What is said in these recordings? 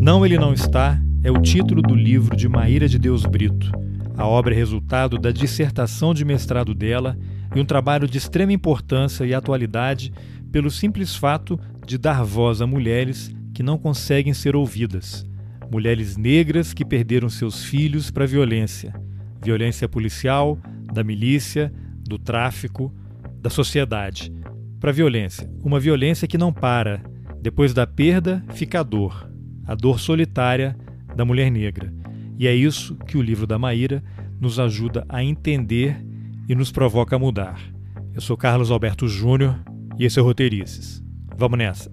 Não, ele não está é o título do livro de Maíra de Deus Brito. A obra é resultado da dissertação de mestrado dela e um trabalho de extrema importância e atualidade pelo simples fato de dar voz a mulheres que não conseguem ser ouvidas. Mulheres negras que perderam seus filhos para violência. Violência policial, da milícia, do tráfico, da sociedade. Para violência. Uma violência que não para. Depois da perda, fica a dor. A dor solitária da mulher negra. E é isso que o livro da Maíra nos ajuda a entender e nos provoca a mudar. Eu sou Carlos Alberto Júnior e esse é o Roteirices. Vamos nessa.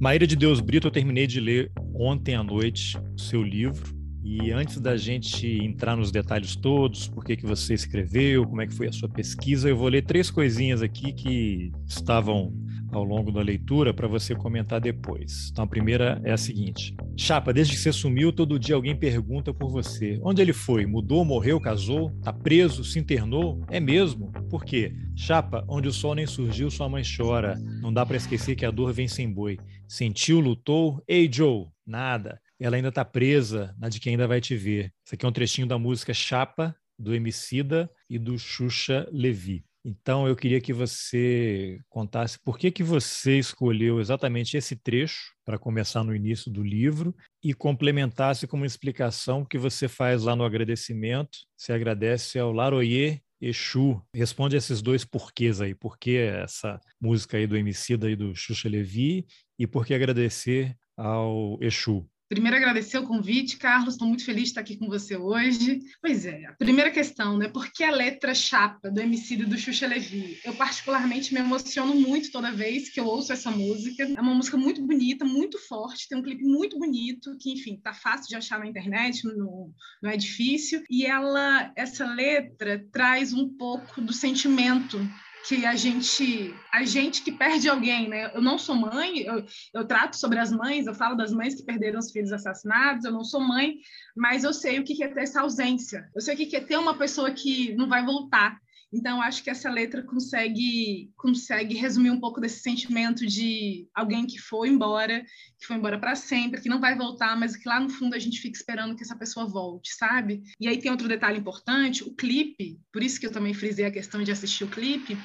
Maíra de Deus Brito, eu terminei de ler ontem à noite o seu livro. E antes da gente entrar nos detalhes todos, por que, que você escreveu, como é que foi a sua pesquisa, eu vou ler três coisinhas aqui que estavam ao longo da leitura para você comentar depois. Então a primeira é a seguinte: Chapa, desde que você sumiu, todo dia alguém pergunta por você. Onde ele foi? Mudou, morreu, casou? Tá preso? Se internou? É mesmo? Por quê? Chapa, onde o sol nem surgiu, sua mãe chora. Não dá para esquecer que a dor vem sem boi. Sentiu, lutou? Ei, Joe, nada. Ela ainda tá presa na de quem ainda vai te ver. Isso aqui é um trechinho da música Chapa, do Emicida e do Xuxa Levi. Então eu queria que você contasse por que, que você escolheu exatamente esse trecho para começar no início do livro e complementasse com uma explicação que você faz lá no agradecimento. Você agradece ao Laroyer Exu. Responde esses dois porquês aí. Por que essa música aí do Emicida e do Xuxa Levi e por que agradecer ao Exu? Primeiro, agradecer o convite, Carlos. Estou muito feliz de estar aqui com você hoje. Pois é, a primeira questão, né? Por que a letra chapa do MC do Xuxa Levi? Eu, particularmente, me emociono muito toda vez que eu ouço essa música. É uma música muito bonita, muito forte, tem um clipe muito bonito, que, enfim, tá fácil de achar na internet, não, não é difícil. E ela, essa letra traz um pouco do sentimento que a gente, a gente que perde alguém, né? Eu não sou mãe, eu, eu trato sobre as mães, eu falo das mães que perderam os filhos assassinados, eu não sou mãe, mas eu sei o que é ter essa ausência, eu sei o que é ter uma pessoa que não vai voltar, então, acho que essa letra consegue, consegue resumir um pouco desse sentimento de alguém que foi embora, que foi embora para sempre, que não vai voltar, mas que lá no fundo a gente fica esperando que essa pessoa volte, sabe? E aí tem outro detalhe importante: o clipe, por isso que eu também frisei a questão de assistir o clipe.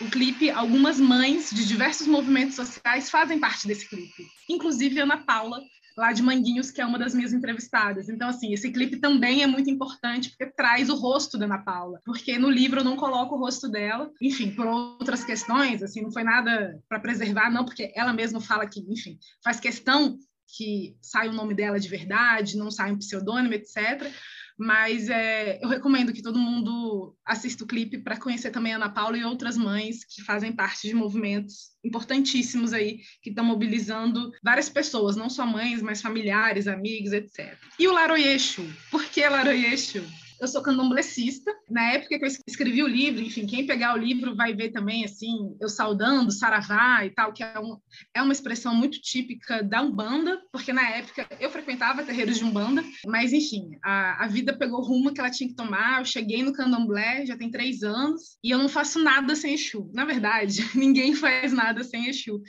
O clipe, algumas mães de diversos movimentos sociais fazem parte desse clipe, inclusive Ana Paula, lá de Manguinhos, que é uma das minhas entrevistadas. Então, assim, esse clipe também é muito importante porque traz o rosto da Ana Paula, porque no livro eu não coloco o rosto dela, enfim, por outras questões, assim, não foi nada para preservar, não, porque ela mesma fala que, enfim, faz questão que saia o nome dela de verdade, não saia um pseudônimo, etc. Mas é, eu recomendo que todo mundo assista o clipe para conhecer também a Ana Paula e outras mães que fazem parte de movimentos importantíssimos aí, que estão mobilizando várias pessoas, não só mães, mas familiares, amigos, etc. E o Laroyeixo? Por que Laroyeixo? Eu sou candomblessista. Na época que eu escrevi o livro, enfim, quem pegar o livro vai ver também, assim, eu saudando Saravá e tal, que é, um, é uma expressão muito típica da Umbanda, porque na época eu frequentava terreiros de Umbanda, mas, enfim, a, a vida pegou o rumo que ela tinha que tomar. Eu cheguei no candomblé, já tem três anos, e eu não faço nada sem Exu. Na verdade, ninguém faz nada sem Exu.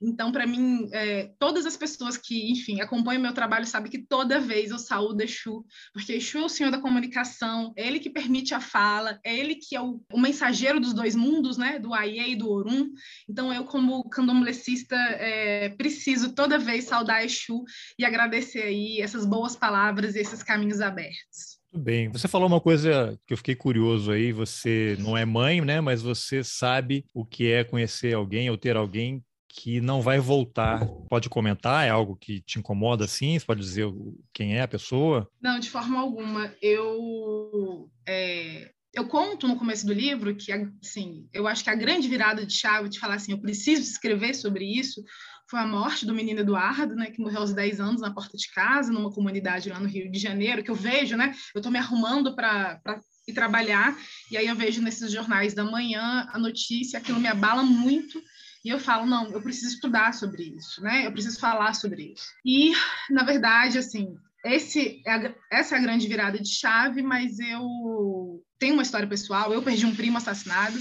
Então, para mim, é, todas as pessoas que, enfim, acompanham meu trabalho sabem que toda vez eu saúdo Exu, porque Exu é o senhor da comunicação, ele que permite a fala, é ele que é o, o mensageiro dos dois mundos, né, do Aie e do Orum. Então, eu, como candomblessista, é, preciso toda vez saudar Exu e agradecer aí essas boas palavras e esses caminhos abertos. Tudo bem. Você falou uma coisa que eu fiquei curioso aí. Você não é mãe, né? Mas você sabe o que é conhecer alguém ou ter alguém que não vai voltar. Pode comentar? É algo que te incomoda assim? Você pode dizer quem é a pessoa? Não, de forma alguma. Eu é, eu conto no começo do livro que, assim, eu acho que a grande virada de chave de falar assim, eu preciso escrever sobre isso, foi a morte do menino Eduardo, né, que morreu aos 10 anos na porta de casa, numa comunidade lá no Rio de Janeiro, que eu vejo, né, eu estou me arrumando para ir trabalhar, e aí eu vejo nesses jornais da manhã a notícia, aquilo me abala muito, e eu falo, não, eu preciso estudar sobre isso, né? Eu preciso falar sobre isso. E, na verdade, assim, esse é essa é a grande virada de chave, mas eu tenho uma história pessoal. Eu perdi um primo assassinado.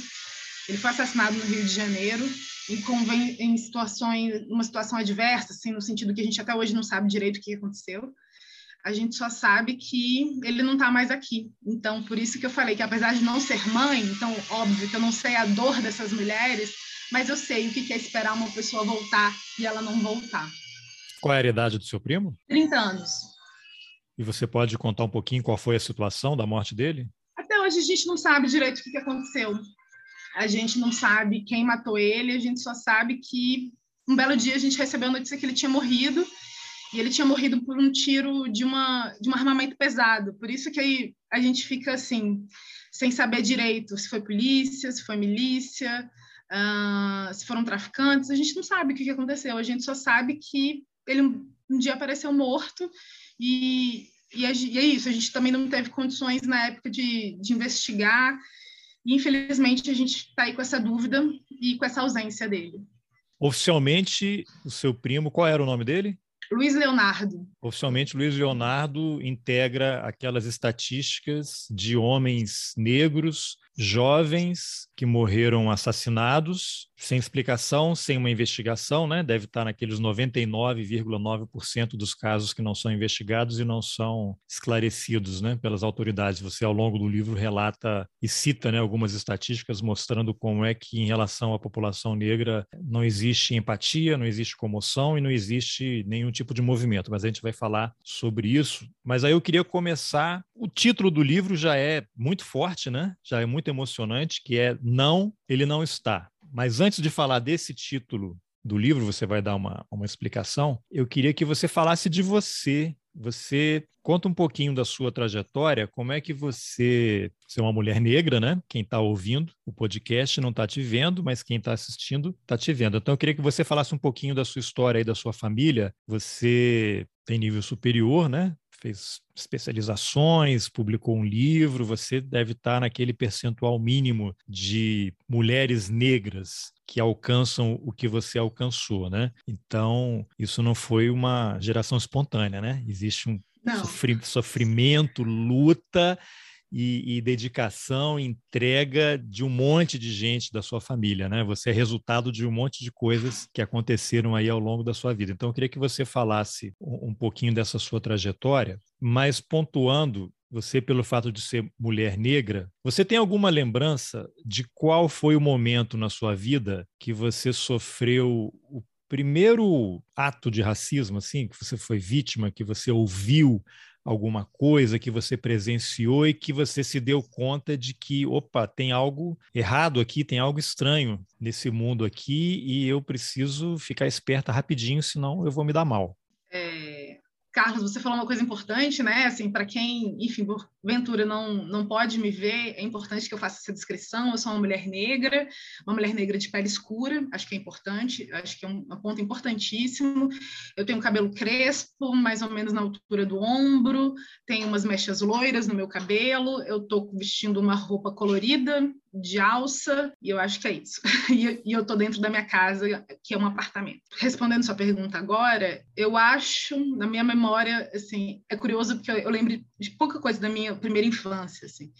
Ele foi assassinado no Rio de Janeiro. em, em situações, uma situação adversa, assim, no sentido que a gente até hoje não sabe direito o que aconteceu. A gente só sabe que ele não está mais aqui. Então, por isso que eu falei que, apesar de não ser mãe, então, óbvio que eu não sei a dor dessas mulheres, mas eu sei o que é esperar uma pessoa voltar e ela não voltar. Qual é a idade do seu primo? 30 anos. E você pode contar um pouquinho qual foi a situação da morte dele? Até hoje a gente não sabe direito o que aconteceu. A gente não sabe quem matou ele, a gente só sabe que um belo dia a gente recebeu a notícia que ele tinha morrido e ele tinha morrido por um tiro de uma de um armamento pesado. Por isso que aí a gente fica assim, sem saber direito se foi polícia, se foi milícia, uh, se foram traficantes. A gente não sabe o que aconteceu. A gente só sabe que ele um dia apareceu morto e, e, é, e é isso. A gente também não teve condições na época de, de investigar e, infelizmente, a gente está aí com essa dúvida e com essa ausência dele. Oficialmente, o seu primo, qual era o nome dele? Luiz Leonardo. Oficialmente, Luiz Leonardo integra aquelas estatísticas de homens negros jovens que morreram assassinados sem explicação, sem uma investigação, né? Deve estar naqueles 99,9% dos casos que não são investigados e não são esclarecidos, né, pelas autoridades. Você ao longo do livro relata e cita, né, algumas estatísticas mostrando como é que em relação à população negra não existe empatia, não existe comoção e não existe nenhum tipo de movimento, mas a gente vai falar sobre isso. Mas aí eu queria começar, o título do livro já é muito forte, né? Já é muito emocionante, que é Não, ele não está. Mas antes de falar desse título do livro, você vai dar uma, uma explicação. Eu queria que você falasse de você. Você conta um pouquinho da sua trajetória, como é que você, você é uma mulher negra, né? Quem está ouvindo o podcast não está te vendo, mas quem está assistindo está te vendo. Então eu queria que você falasse um pouquinho da sua história e da sua família. Você tem nível superior, né? Fez especializações, publicou um livro, você deve estar naquele percentual mínimo de mulheres negras que alcançam o que você alcançou, né? Então, isso não foi uma geração espontânea, né? Existe um sofri sofrimento, luta e, e, dedicação, entrega de um monte de gente da sua família, né? Você é resultado de um monte de coisas que aconteceram aí ao longo da sua vida. Então, eu queria que você falasse um, pouquinho dessa sua trajetória, mas pontuando você pelo fato de ser mulher negra, você tem alguma lembrança de qual foi o momento na sua vida que você sofreu o primeiro ato de racismo, assim, que você foi vítima, que você ouviu alguma coisa que você presenciou e que você se deu conta de que, opa, tem algo errado aqui, tem algo estranho nesse mundo aqui e eu preciso ficar esperta rapidinho, senão eu vou me dar mal. Carlos, você falou uma coisa importante, né? Assim, para quem, enfim, porventura não, não pode me ver, é importante que eu faça essa descrição. Eu sou uma mulher negra, uma mulher negra de pele escura, acho que é importante, acho que é um, um ponto importantíssimo. Eu tenho cabelo crespo, mais ou menos na altura do ombro, tenho umas mechas loiras no meu cabelo, eu estou vestindo uma roupa colorida, de alça, e eu acho que é isso. E, eu tô dentro da minha casa, que é um apartamento. Respondendo sua pergunta agora, eu acho, na minha memória, assim, é curioso porque eu, eu lembro de pouca coisa da minha primeira infância, assim.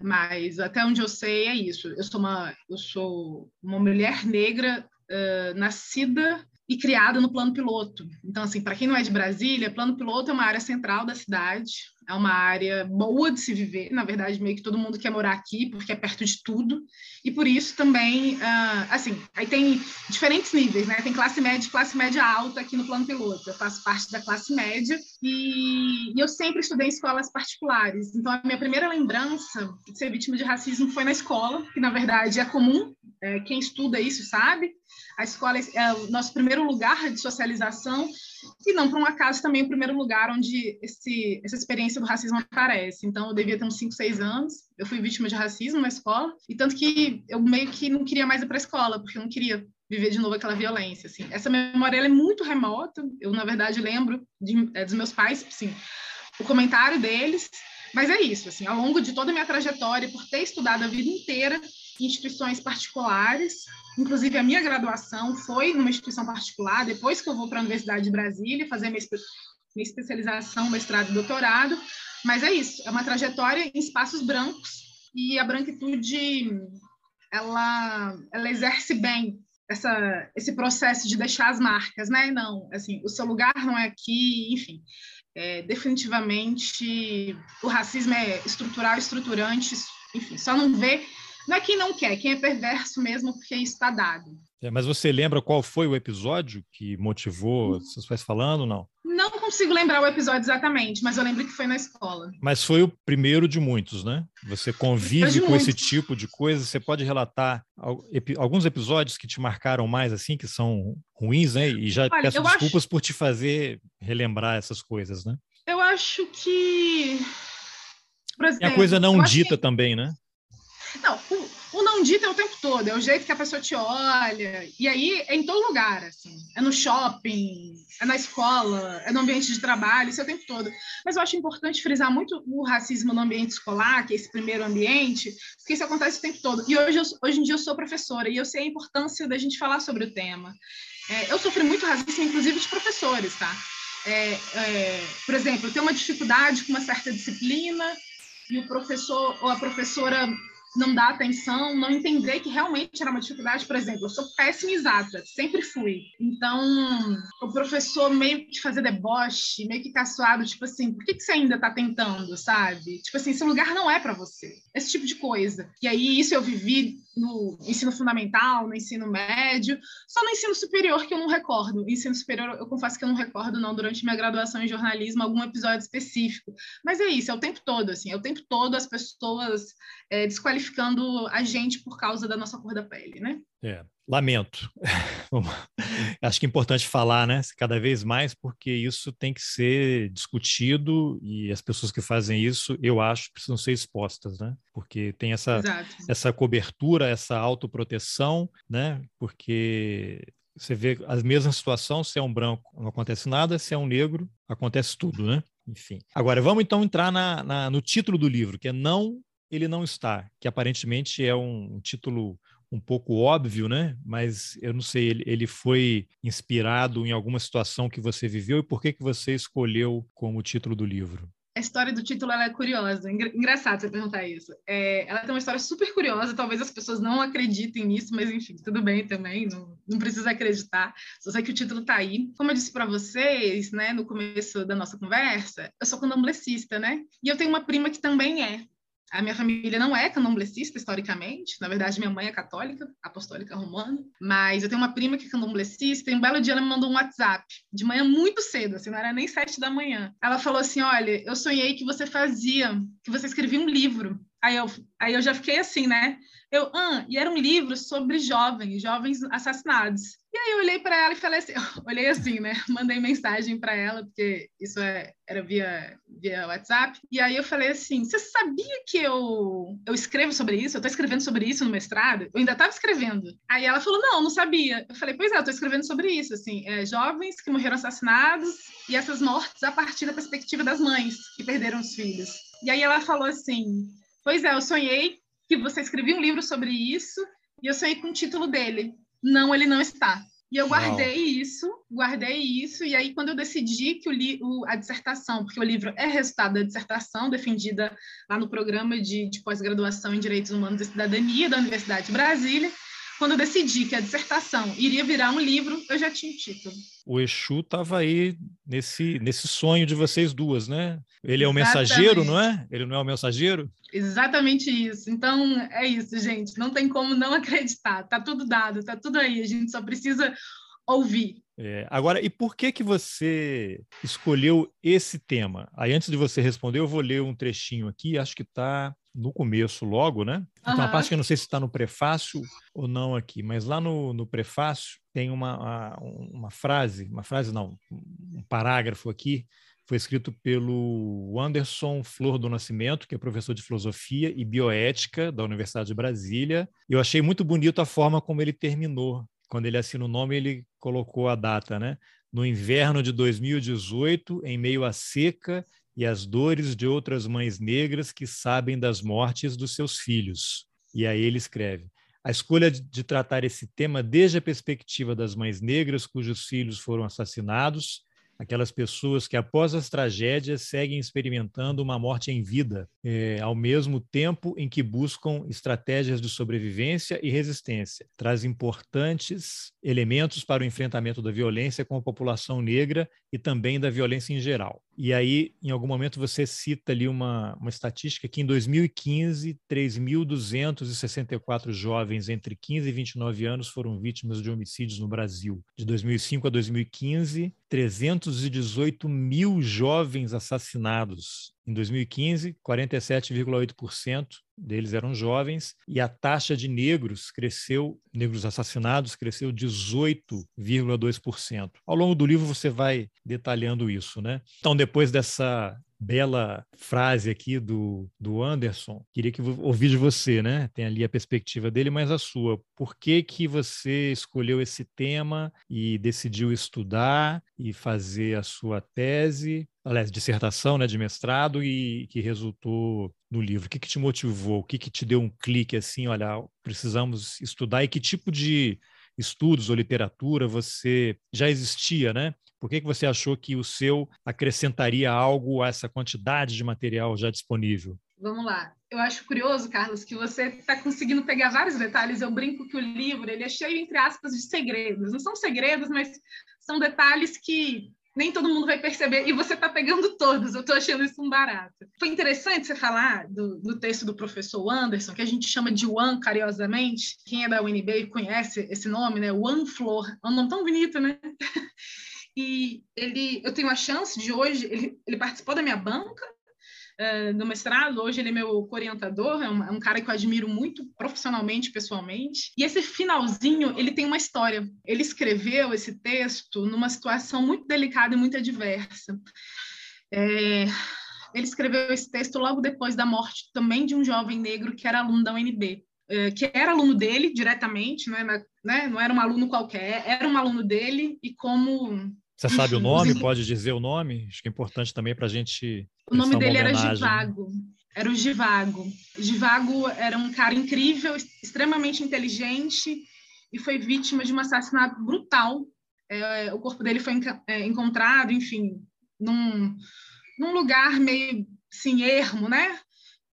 Mas até onde eu sei é isso. Eu sou uma, eu sou uma mulher negra uh, nascida e criada no plano piloto. Então, assim, para quem não é de Brasília, plano piloto é uma área central da cidade, é uma área boa de se viver, na verdade, meio que todo mundo quer morar aqui, porque é perto de tudo, e por isso também, uh, assim, aí tem diferentes níveis, né? Tem classe média e classe média alta aqui no plano piloto. Eu faço parte da classe média e, e eu sempre estudei em escolas particulares. Então, a minha primeira lembrança de ser vítima de racismo foi na escola, que na verdade é comum, é, quem estuda isso sabe, a escola é o nosso primeiro lugar de socialização e não por um acaso também o primeiro lugar onde esse, essa experiência do racismo aparece. Então, eu devia ter uns 5, 6 anos, eu fui vítima de racismo na escola, e tanto que eu meio que não queria mais ir para a escola, porque eu não queria viver de novo aquela violência. Assim. Essa memória é muito remota, eu, na verdade, lembro de, é, dos meus pais, assim, o comentário deles, mas é isso, assim, ao longo de toda a minha trajetória, por ter estudado a vida inteira em instituições particulares, inclusive a minha graduação foi numa instituição particular, depois que eu vou para a Universidade de Brasília fazer minha, espe minha especialização, mestrado e doutorado, mas é isso, é uma trajetória em espaços brancos e a branquitude ela, ela exerce bem essa, esse processo de deixar as marcas, né? Não, assim, o seu lugar não é aqui, enfim. É, definitivamente, o racismo é estrutural, estruturante, enfim, só não vê. Não é quem não quer, quem é perverso mesmo, porque isso está dado. É, mas você lembra qual foi o episódio que motivou hum. seus pais falando, não? Não consigo lembrar o episódio exatamente, mas eu lembro que foi na escola. Mas foi o primeiro de muitos, né? Você convive com muitos. esse tipo de coisa. Você pode relatar alguns episódios que te marcaram mais, assim, que são ruins, né? E já Olha, peço desculpas acho... por te fazer relembrar essas coisas, né? Eu acho que. Exemplo, a coisa não dita que... também, né? Não, o não dito é o tempo todo, é o jeito que a pessoa te olha. E aí é em todo lugar, assim. É no shopping, é na escola, é no ambiente de trabalho, isso é o tempo todo. Mas eu acho importante frisar muito o racismo no ambiente escolar, que é esse primeiro ambiente, porque isso acontece o tempo todo. E hoje, eu, hoje em dia eu sou professora e eu sei a importância da gente falar sobre o tema. É, eu sofri muito racismo, inclusive de professores, tá? É, é, por exemplo, eu tenho uma dificuldade com uma certa disciplina e o professor ou a professora não dar atenção, não entender que realmente era uma dificuldade. Por exemplo, eu sou péssima exata, sempre fui. Então, o professor meio que fazer deboche, meio que caçoado, tipo assim, por que, que você ainda está tentando, sabe? Tipo assim, seu lugar não é para você. Esse tipo de coisa. E aí, isso eu vivi no ensino fundamental, no ensino médio, só no ensino superior que eu não recordo. Ensino superior, eu confesso que eu não recordo, não, durante minha graduação em jornalismo, algum episódio específico. Mas é isso, é o tempo todo, assim, é o tempo todo as pessoas é, desqualificando a gente por causa da nossa cor da pele, né? É, lamento. Acho que é importante falar, né, cada vez mais, porque isso tem que ser discutido e as pessoas que fazem isso, eu acho, precisam ser expostas, né? Porque tem essa, essa cobertura, essa autoproteção, né? Porque você vê a mesma situação, se é um branco não acontece nada, se é um negro acontece tudo, né? Enfim. Agora, vamos então entrar na, na, no título do livro, que é Não, Ele Não Está, que aparentemente é um, título um pouco óbvio, né? Mas eu não sei, ele, ele foi inspirado em alguma situação que você viveu e por que, que você escolheu como título do livro? A história do título é curiosa. Engraçado você perguntar isso. É, ela tem uma história super curiosa. Talvez as pessoas não acreditem nisso, mas enfim, tudo bem também. Não, não precisa acreditar. Só sei que o título está aí. Como eu disse para vocês, né, no começo da nossa conversa, eu sou candomblessista, né? E eu tenho uma prima que também é. A minha família não é candomblessista historicamente, na verdade minha mãe é católica, apostólica romana, mas eu tenho uma prima que é candomblessista e um belo dia ela me mandou um WhatsApp, de manhã muito cedo, assim, não era nem sete da manhã. Ela falou assim, olha, eu sonhei que você fazia, que você escrevia um livro. Aí eu, aí eu já fiquei assim, né? Eu, ah, e era um livro sobre jovens, jovens assassinados. E aí eu olhei para ela e falei assim, olhei assim, né? Mandei mensagem para ela, porque isso é, era via, via WhatsApp. E aí eu falei assim, você sabia que eu, eu escrevo sobre isso? Eu estou escrevendo sobre isso no mestrado? Eu ainda estava escrevendo. Aí ela falou, não, não sabia. Eu falei, pois é, eu estou escrevendo sobre isso, assim, é, jovens que morreram assassinados e essas mortes a partir da perspectiva das mães que perderam os filhos. E aí ela falou assim, pois é, eu sonhei que você escrevia um livro sobre isso e eu sonhei com o título dele. Não, ele não está. E eu guardei Uau. isso, guardei isso, e aí quando eu decidi que o, o, a dissertação, porque o livro é resultado da dissertação defendida lá no programa de, de pós-graduação em Direitos Humanos e Cidadania da Universidade de Brasília, quando eu decidi que a dissertação iria virar um livro, eu já tinha o título. O Exu estava aí nesse, nesse sonho de vocês duas, né? Ele é o mensageiro, não é? Ele não é o mensageiro? Exatamente isso. Então, é isso, gente. Não tem como não acreditar. Tá tudo dado, tá tudo aí. A gente só precisa ouvir. É, agora, e por que que você escolheu esse tema? Aí, antes de você responder, eu vou ler um trechinho aqui. Acho que está no começo logo, né? Tem uma parte que eu não sei se está no prefácio ou não aqui, mas lá no, no prefácio tem uma, uma frase, uma frase não, um parágrafo aqui, foi escrito pelo Anderson Flor do Nascimento, que é professor de filosofia e bioética da Universidade de Brasília. Eu achei muito bonito a forma como ele terminou. Quando ele assina o nome, ele colocou a data, né? No inverno de 2018, em meio à seca e as dores de outras mães negras que sabem das mortes dos seus filhos. E aí ele escreve: a escolha de tratar esse tema desde a perspectiva das mães negras cujos filhos foram assassinados aquelas pessoas que após as tragédias seguem experimentando uma morte em vida, é, ao mesmo tempo em que buscam estratégias de sobrevivência e resistência. Traz importantes elementos para o enfrentamento da violência com a população negra e também da violência em geral. E aí, em algum momento, você cita ali uma, uma estatística que em 2015, 3.264 jovens entre 15 e 29 anos foram vítimas de homicídios no Brasil. De 2005 a 2015, 318 mil jovens assassinados. Em 2015, 47,8% deles eram jovens e a taxa de negros cresceu, negros assassinados cresceu 18,2%. Ao longo do livro você vai detalhando isso, né? Então, depois dessa bela frase aqui do, do Anderson. Queria que ouvir de você, né? Tem ali a perspectiva dele, mas a sua. Por que que você escolheu esse tema e decidiu estudar e fazer a sua tese, aliás, dissertação, né, de mestrado e que resultou no livro? O que que te motivou? O que que te deu um clique assim, olha, precisamos estudar e que tipo de estudos ou literatura você já existia, né? Por que, que você achou que o seu acrescentaria algo a essa quantidade de material já disponível? Vamos lá. Eu acho curioso, Carlos, que você está conseguindo pegar vários detalhes. Eu brinco que o livro ele é cheio, entre aspas, de segredos. Não são segredos, mas são detalhes que nem todo mundo vai perceber, e você está pegando todos, eu estou achando isso um barato. Foi interessante você falar do, do, texto do professor Anderson, que a gente chama de One carinhosamente, quem é da UNB conhece esse nome, né? One Flor, é um nome tão bonito, né? E ele, eu tenho a chance de hoje, ele, ele participou da minha banca uh, do mestrado, hoje ele é meu orientador, é um, é um, cara que eu admiro muito profissionalmente, pessoalmente. E esse finalzinho, ele tem uma história. Ele escreveu esse texto numa situação muito delicada e muito adversa. É, ele escreveu esse texto logo depois da morte também de um jovem negro que era aluno da UNB. É, que era aluno dele diretamente, não, é, né? não era um aluno qualquer, era um aluno dele, e como você sabe o nome? Pode dizer o nome? Acho que é importante também para a gente. O nome dele era Givago. Era o Givago. Givago era um cara incrível, extremamente inteligente e foi vítima de um assassinato brutal. É, o corpo dele foi é, encontrado, enfim, num, num lugar meio assim, ermo, né?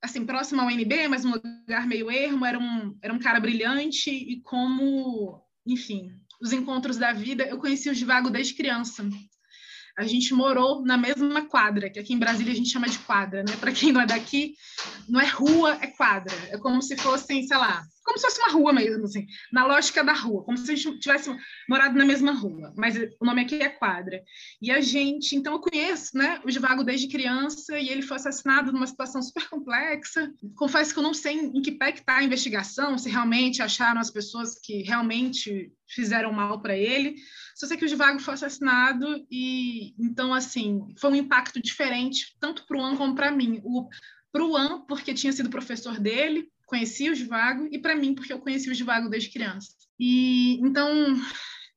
Assim, próximo ao NB, mas num lugar meio ermo. Era um, era um cara brilhante e como, enfim, os encontros da vida, eu conheci o Givago desde criança. A gente morou na mesma quadra, que aqui em Brasília a gente chama de quadra, né? Para quem não é daqui, não é rua, é quadra. É como se fossem, sei lá, como se fosse uma rua mesmo, assim, na lógica da rua, como se a gente tivesse morado na mesma rua, mas o nome aqui é quadra. E a gente, então eu conheço, né, o Givago desde criança e ele foi assassinado numa situação super complexa. Confesso que eu não sei em que pé que está a investigação, se realmente acharam as pessoas que realmente fizeram mal para ele. Só sei que o Givago foi assassinado e então assim foi um impacto diferente tanto para o An como para mim. O para o An porque tinha sido professor dele conheci o Givago e para mim porque eu conheci o Givago desde criança. E então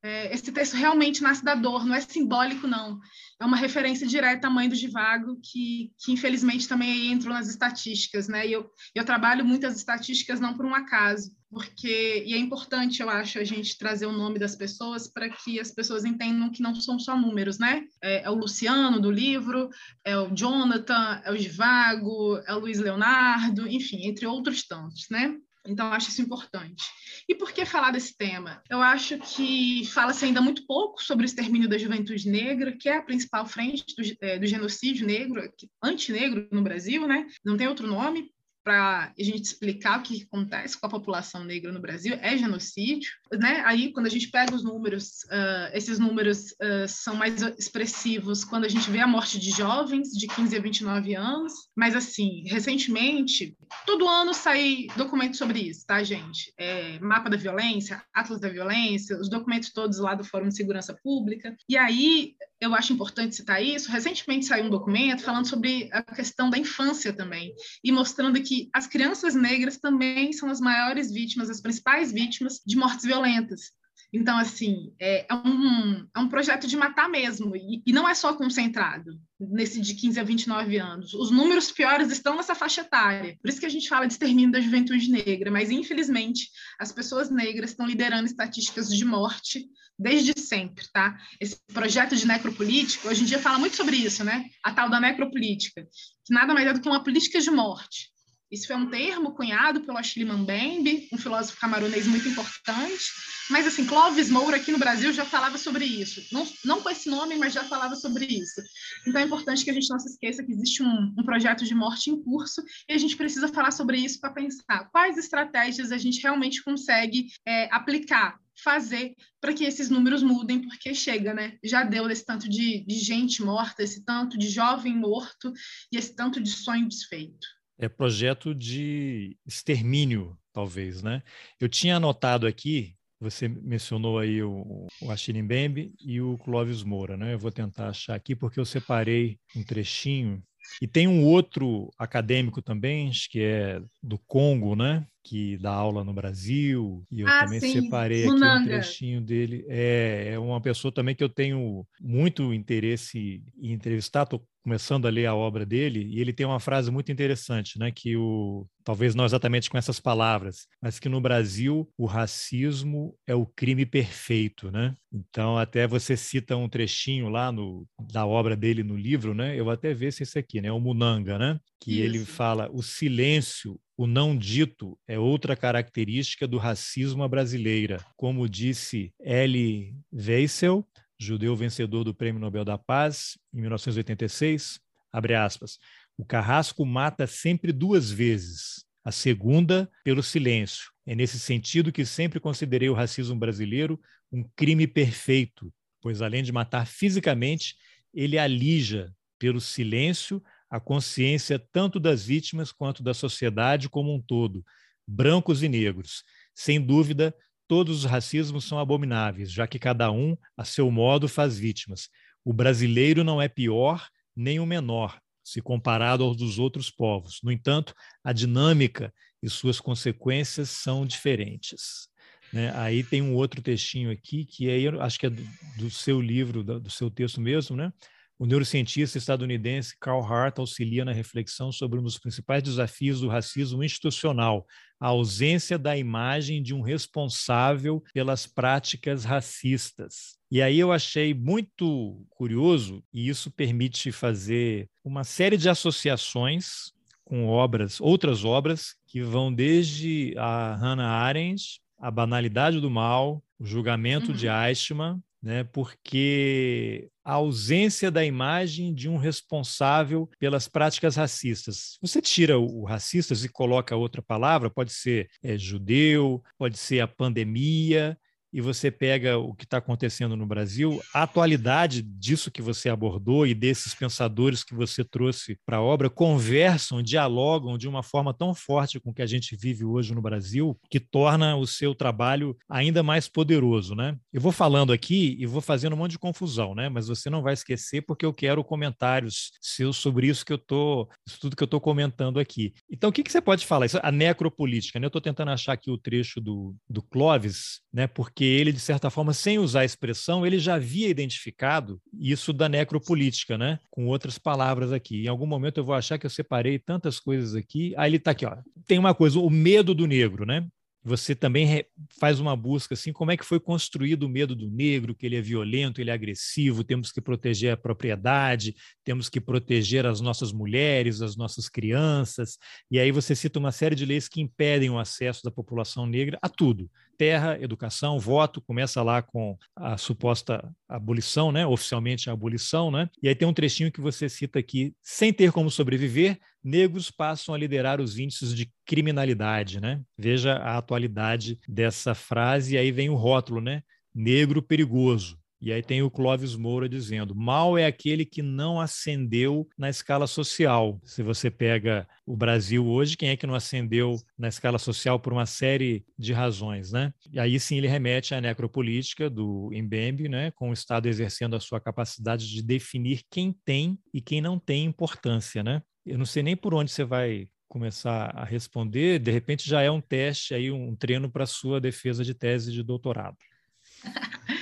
é, esse texto realmente nasce da dor, não é simbólico não. É uma referência direta à mãe do Givago que, que infelizmente também entrou nas estatísticas, né? E eu, eu trabalho muitas estatísticas não por um acaso porque e é importante, eu acho, a gente trazer o nome das pessoas para que as pessoas entendam que não são só números, né? É, é, o Luciano do livro, é o Jonathan, é o Givago, é o Luiz Leonardo, enfim, entre outros tantos, né? Então, eu acho isso importante. E por que falar desse tema? Eu acho que fala-se ainda muito pouco sobre o extermínio da juventude negra, que é a principal frente do, é, do genocídio negro, antinegro no Brasil, né? Não tem outro nome para a gente explicar o que acontece com a população negra no Brasil é genocídio, né? Aí quando a gente pega os números, uh, esses números uh, são mais expressivos quando a gente vê a morte de jovens de 15 a 29 anos, mas assim, recentemente, todo ano sai documentos sobre isso, tá, gente? É, mapa da violência, Atlas da violência, os documentos todos lá do Fórum de Segurança Pública. E aí eu acho importante citar isso. Recentemente saiu um documento falando sobre a questão da infância também, e mostrando que as crianças negras também são as maiores vítimas, as principais vítimas de mortes violentas. Então, assim, é, é um, é um projeto de matar mesmo, e, e, não é só concentrado nesse de 15 a 29 anos. Os números piores estão nessa faixa etária. Por isso que a gente fala de extermínio da juventude negra, mas infelizmente as pessoas negras estão liderando estatísticas de morte desde sempre, tá? Esse projeto de necropolítica, hoje em dia fala muito sobre isso, né? A tal da necropolítica, que nada mais é do que uma política de morte. Isso foi um termo cunhado pelo Achille Mbembe, um filósofo camaronês muito importante. Mas, assim, Clóvis Moura aqui no Brasil já falava sobre isso. Não, não com esse nome, mas já falava sobre isso. Então, é importante que a gente não se esqueça que existe um, um projeto de morte em curso e a gente precisa falar sobre isso para pensar quais estratégias a gente realmente consegue é, aplicar fazer para que esses números mudem, porque chega, né? Já deu esse tanto de, de gente morta, esse tanto de jovem morto e esse tanto de sonho desfeito é projeto de extermínio, talvez, né? Eu tinha anotado aqui, você mencionou aí o, o Achille Mbembe e o Clóvis Moura, né? Eu vou tentar achar aqui porque eu separei um trechinho e tem um outro acadêmico também, que é do Congo, né? Que dá aula no Brasil. E eu ah, também sim. separei aqui um trechinho dele. É, é uma pessoa também que eu tenho muito interesse em entrevistar. Estou começando a ler a obra dele, e ele tem uma frase muito interessante, né, que o talvez não exatamente com essas palavras, mas que no Brasil o racismo é o crime perfeito, né? Então até você cita um trechinho lá no, da obra dele no livro, né? Eu até ver se esse aqui, né? O Munanga, né? Que Isso. ele fala o silêncio o não dito é outra característica do racismo brasileira. Como disse Elie Wiesel, judeu vencedor do Prêmio Nobel da Paz em 1986, abre aspas, o carrasco mata sempre duas vezes, a segunda pelo silêncio. É nesse sentido que sempre considerei o racismo brasileiro um crime perfeito, pois além de matar fisicamente, ele alija pelo silêncio a consciência tanto das vítimas quanto da sociedade como um todo, brancos e negros. Sem dúvida, todos os racismos são abomináveis, já que cada um, a seu modo, faz vítimas. O brasileiro não é pior nem o menor, se comparado aos dos outros povos. No entanto, a dinâmica e suas consequências são diferentes. Né? Aí tem um outro textinho aqui, que é, acho que é do, do seu livro, do, seu texto mesmo, né? O neurocientista estadunidense Carl Hart auxilia na reflexão sobre um dos principais desafios do racismo institucional, a ausência da imagem de um responsável pelas práticas racistas. E aí eu achei muito curioso, e isso permite fazer uma série de associações com obras, outras obras, que vão desde a Hannah Arendt, A Banalidade do Mal, O Julgamento uhum. de Eichmann, né, porque a ausência da imagem de um responsável pelas práticas racistas. Você tira o, racista e coloca outra palavra, pode ser é, judeu, pode ser a pandemia, e você pega o que está acontecendo no Brasil, a atualidade disso que você abordou e desses pensadores que você trouxe para a obra conversam, dialogam de uma forma tão forte com o que a gente vive hoje no Brasil, que torna o seu trabalho ainda mais poderoso, né? Eu vou falando aqui e vou fazendo um monte de confusão, né? Mas você não vai esquecer porque eu quero comentários seus sobre isso que eu tô, isso tudo que eu estou comentando aqui. Então, o que, que você pode falar? Isso, a necropolítica, né? Eu estou tentando achar aqui o trecho do, do Clóvis, né? Porque porque ele, de certa forma, sem usar a expressão, ele já havia identificado isso da necropolítica, né? Com outras palavras aqui. Em algum momento eu vou achar que eu separei tantas coisas aqui. Aí ele está aqui, ó. Tem uma coisa, o medo do negro, né? você também faz uma busca assim, como é que foi construído o medo do negro, que ele é violento, ele é agressivo, temos que proteger a propriedade, temos que proteger as nossas mulheres, as nossas crianças, e aí você cita uma série de leis que impedem o acesso da população negra a tudo, terra, educação, voto, começa lá com a suposta abolição, né, oficialmente a abolição, né, e aí tem um trechinho que você cita aqui, sem ter como sobreviver, negros passam a liderar os índices de criminalidade, né? Veja a atualidade dessa frase, e aí vem o rótulo, né? Negro perigoso. E aí tem o Clóvis Moura dizendo: mal é aquele que não ascendeu na escala social. Se você pega o Brasil hoje, quem é que não ascendeu na escala social por uma série de razões, né? E aí sim ele remete à necropolítica do Mbembe, né? Com o Estado exercendo a sua capacidade de definir quem tem e quem não tem importância, né? eu não sei nem por onde você vai começar a responder, de repente já é um teste aí, um treino para sua defesa de tese de doutorado.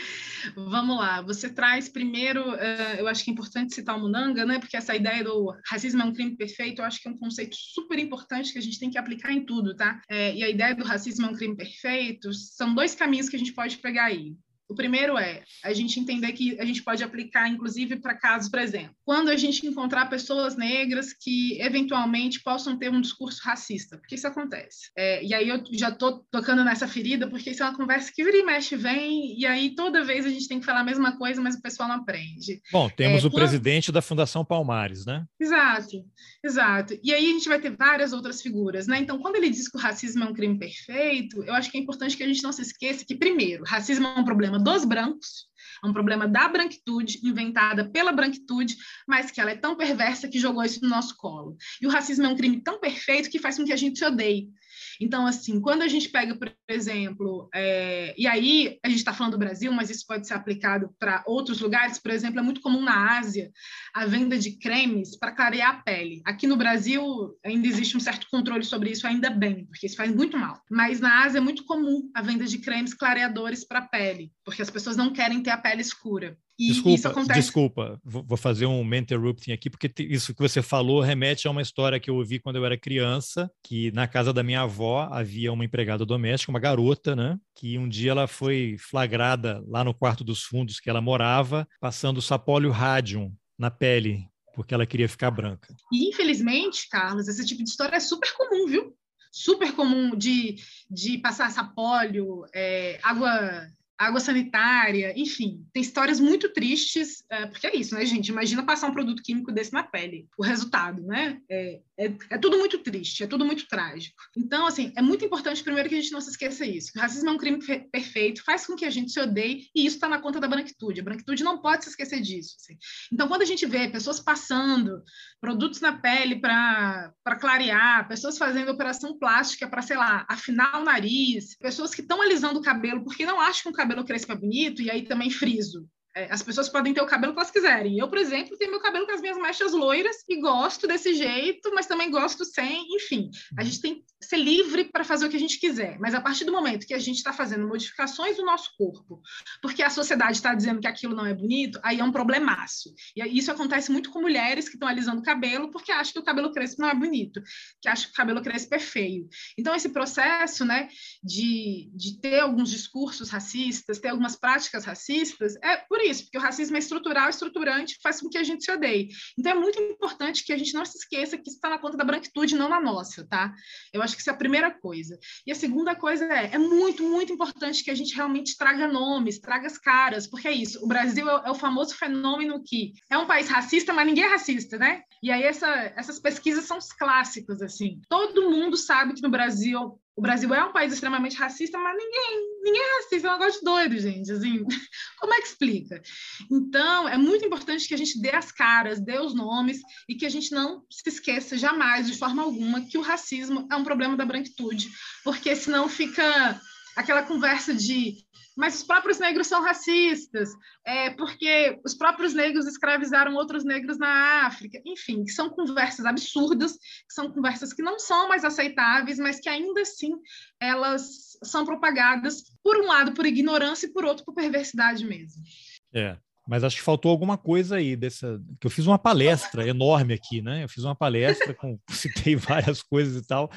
Vamos lá, você traz primeiro, uh, eu acho que é importante citar o Munanga, né? Porque essa ideia do racismo é um crime perfeito, eu acho que é um conceito super importante que a gente tem que aplicar em tudo, tá? É, e a ideia do racismo é um crime perfeito são dois caminhos que a gente pode pegar aí. O primeiro é a gente entender que a gente pode aplicar, inclusive, para casos, por exemplo, quando a gente encontrar pessoas negras que eventualmente possam ter um discurso racista, porque isso acontece. É, e aí eu já estou tocando nessa ferida, porque isso é uma conversa que vira e mexe vem, e aí toda vez a gente tem que falar a mesma coisa, mas o pessoal não aprende. Bom, temos é, o quando... presidente da Fundação Palmares, né? Exato, exato. E aí a gente vai ter várias outras figuras, né? Então, quando ele diz que o racismo é um crime perfeito, eu acho que é importante que a gente não se esqueça que, primeiro, racismo é um problema problema dos brancos, é um problema da branquitude, inventada pela branquitude, mas que ela é tão perversa que jogou isso no nosso colo. E o racismo é um crime tão perfeito que faz com que a gente se odeie. Então, assim, quando a gente pega, por exemplo, é, e aí a gente está falando do Brasil, mas isso pode ser aplicado para outros lugares, por exemplo, é muito comum na Ásia a venda de cremes para clarear a pele. Aqui no Brasil ainda existe um certo controle sobre isso, ainda bem, porque isso faz muito mal. Mas na Ásia é muito comum a venda de cremes clareadores para a pele, porque as pessoas não querem ter a pele escura. E desculpa, acontece... desculpa, vou fazer um interrupting aqui, porque isso que você falou remete a uma história que eu ouvi quando eu era criança, que na casa da minha avó havia uma empregada doméstica, uma garota, né? Que um dia ela foi flagrada lá no quarto dos fundos que ela morava, passando sapólio rádio na pele, porque ela queria ficar branca. E infelizmente, Carlos, esse tipo de história é super comum, viu? Super comum de, de passar sapólio, é, água água sanitária, enfim, tem histórias muito tristes, é, porque é isso, né, gente? Imagina passar um produto químico desse na pele, o resultado, né? É, é, é, tudo muito triste, é tudo muito trágico. Então, assim, é muito importante, primeiro, que a gente não se esqueça isso. O racismo é um crime perfeito, faz com que a gente se odeie, e isso está na conta da branquitude. A branquitude não pode se esquecer disso. Assim. Então, quando a gente vê pessoas passando produtos na pele para clarear, pessoas fazendo operação plástica para, sei lá, afinar o nariz, pessoas que estão alisando o cabelo porque não acham que o cabelo crespa bonito, e aí também friso. É, as pessoas podem ter o cabelo que elas quiserem. Eu, por exemplo, tenho meu cabelo com as minhas mechas loiras e gosto desse jeito, mas também gosto sem. Enfim, a gente tem que ser livre para fazer o que a gente quiser. Mas a partir do momento que a gente está fazendo modificações do nosso corpo, porque a sociedade está dizendo que aquilo não é bonito, aí é um problemaço. E isso acontece muito com mulheres que estão alisando o cabelo porque acham que o cabelo crespo não é bonito, que acham que o cabelo crespo é feio. Então, esse processo né, de, de ter alguns discursos racistas, ter algumas práticas racistas, é por isso, porque o racismo é estrutural, estruturante, faz com que a gente se odeie. Então é muito importante que a gente não se esqueça que isso está na conta da branquitude, não na nossa, tá? Eu acho que isso é a primeira coisa. E a segunda coisa é, é muito, muito importante que a gente realmente traga nomes, traga as caras, porque é isso, o Brasil é, é o famoso fenômeno que é um país racista, mas ninguém é racista, né? E aí essa, essas pesquisas são os clássicos, assim. Todo mundo sabe que no Brasil o Brasil é um país extremamente racista, mas ninguém, ninguém é racista, é um negócio doido, gente. Assim, como é que explica? Então, é muito importante que a gente dê as caras, dê os nomes e que a gente não se esqueça jamais, de forma alguma, que o racismo é um problema da branquitude, porque senão fica aquela conversa de mas os próprios negros são racistas, é, porque os próprios negros escravizaram outros negros na África, enfim, que são conversas absurdas, são conversas que não são mais aceitáveis, mas que ainda assim elas são propagadas, por um lado, por ignorância e por outro, por perversidade mesmo. É, mas acho que faltou alguma coisa aí dessa. Que eu fiz uma palestra enorme aqui, né? Eu fiz uma palestra com citei várias coisas e tal.